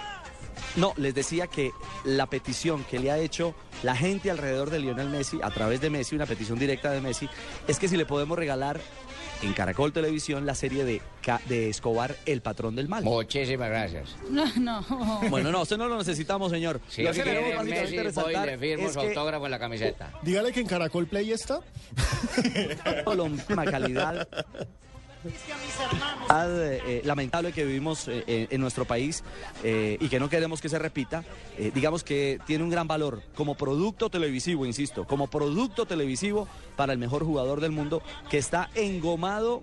No, les decía que la petición que le ha hecho la gente alrededor de Lionel Messi, a través de Messi, una petición directa de Messi, es que si le podemos regalar en Caracol Televisión la serie de, de Escobar, El Patrón del Mal. Muchísimas gracias. No, no. Bueno, no, usted no lo necesitamos, señor. Si Lo que quiere queremos Messi, voy le firmo su que autógrafo en la camiseta. Dígale que en Caracol Play está. Colombia, calidad eh, lamentable que vivimos eh, eh, en nuestro país eh, y que no queremos que se repita, digamos que tiene un gran valor como producto televisivo, insisto, como producto televisivo para el mejor jugador del mundo que está engomado.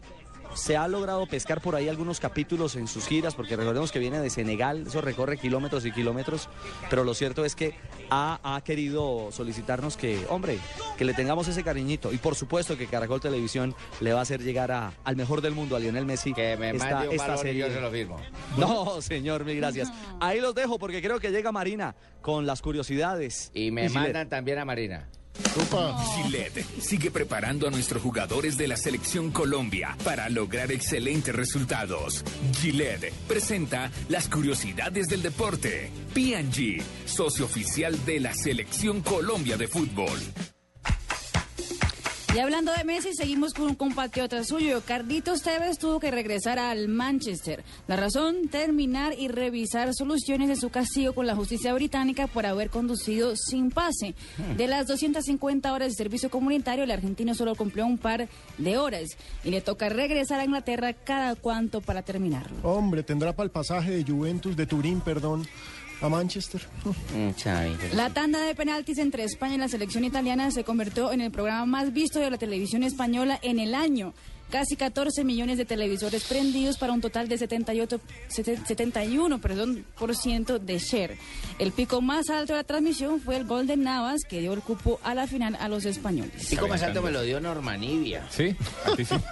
Se ha logrado pescar por ahí algunos capítulos en sus giras, porque recordemos que viene de Senegal, eso recorre kilómetros y kilómetros, pero lo cierto es que ha, ha querido solicitarnos que, hombre, que le tengamos ese cariñito. Y por supuesto que Caracol Televisión le va a hacer llegar a- al mejor del mundo, a Lionel Messi, Que me esta, mande un esta balón y serie. yo se lo firmo. No, señor, mil gracias. Ahí los dejo porque creo que llega Marina con las curiosidades. Y me si le- mandan también a Marina. Gillette sigue preparando a nuestros jugadores de la selección Colombia para lograr excelentes resultados. Gillette presenta las curiosidades del deporte. P&G, socio oficial de la selección Colombia de fútbol. Y hablando de Messi, seguimos con un compatriota suyo. Carlitos Tevez tuvo que regresar al Manchester. La razón, terminar y revisar soluciones de su castigo con la justicia británica por haber conducido sin pase. De las 250 horas de servicio comunitario, el argentino solo cumplió un par de horas y le toca regresar a Inglaterra cada cuanto para terminarlo. Hombre, tendrá para el pasaje de Juventus, de Turín, perdón, a Manchester. La tanda de penaltis entre España y la selección italiana se convirtió en el programa más visto de la televisión española en el año. Casi 14 millones de televisores prendidos para un total de 78, sete- 71 perdón, por ciento de share. El pico más alto de la transmisión fue el gol de Navas, que dio el cupo a la final a los españoles. Pico más alto me lo dio Normanivia. Sí, a ti sí.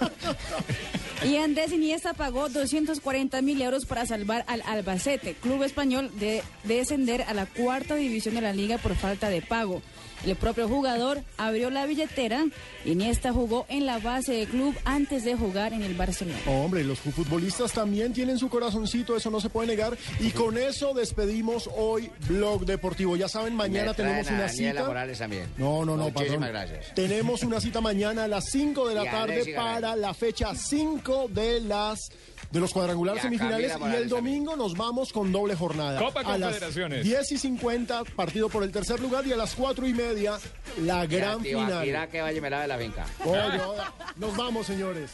Y Andrés Iniesta pagó 240 mil euros para salvar al Albacete, club español, de descender a la cuarta división de la liga por falta de pago. El propio jugador abrió la billetera. Iniesta jugó en la base del club antes de jugar en el Barcelona. Hombre, los futbolistas también tienen su corazoncito, eso no se puede negar. Y con eso despedimos hoy Blog Deportivo. Ya saben, mañana tenemos una Daniela cita. Morales también. No, no, no, Muchísimas gracias. Tenemos una cita mañana a las 5 de la tarde para la fecha 5 de las de los cuadrangulares semifinales y el domingo nos vamos con doble jornada. Copa a las Confederaciones. 10 y 50 partido por el tercer lugar y a las 4 y media la gran Mira final. que vaya me la de la finca. Nos vamos, señores.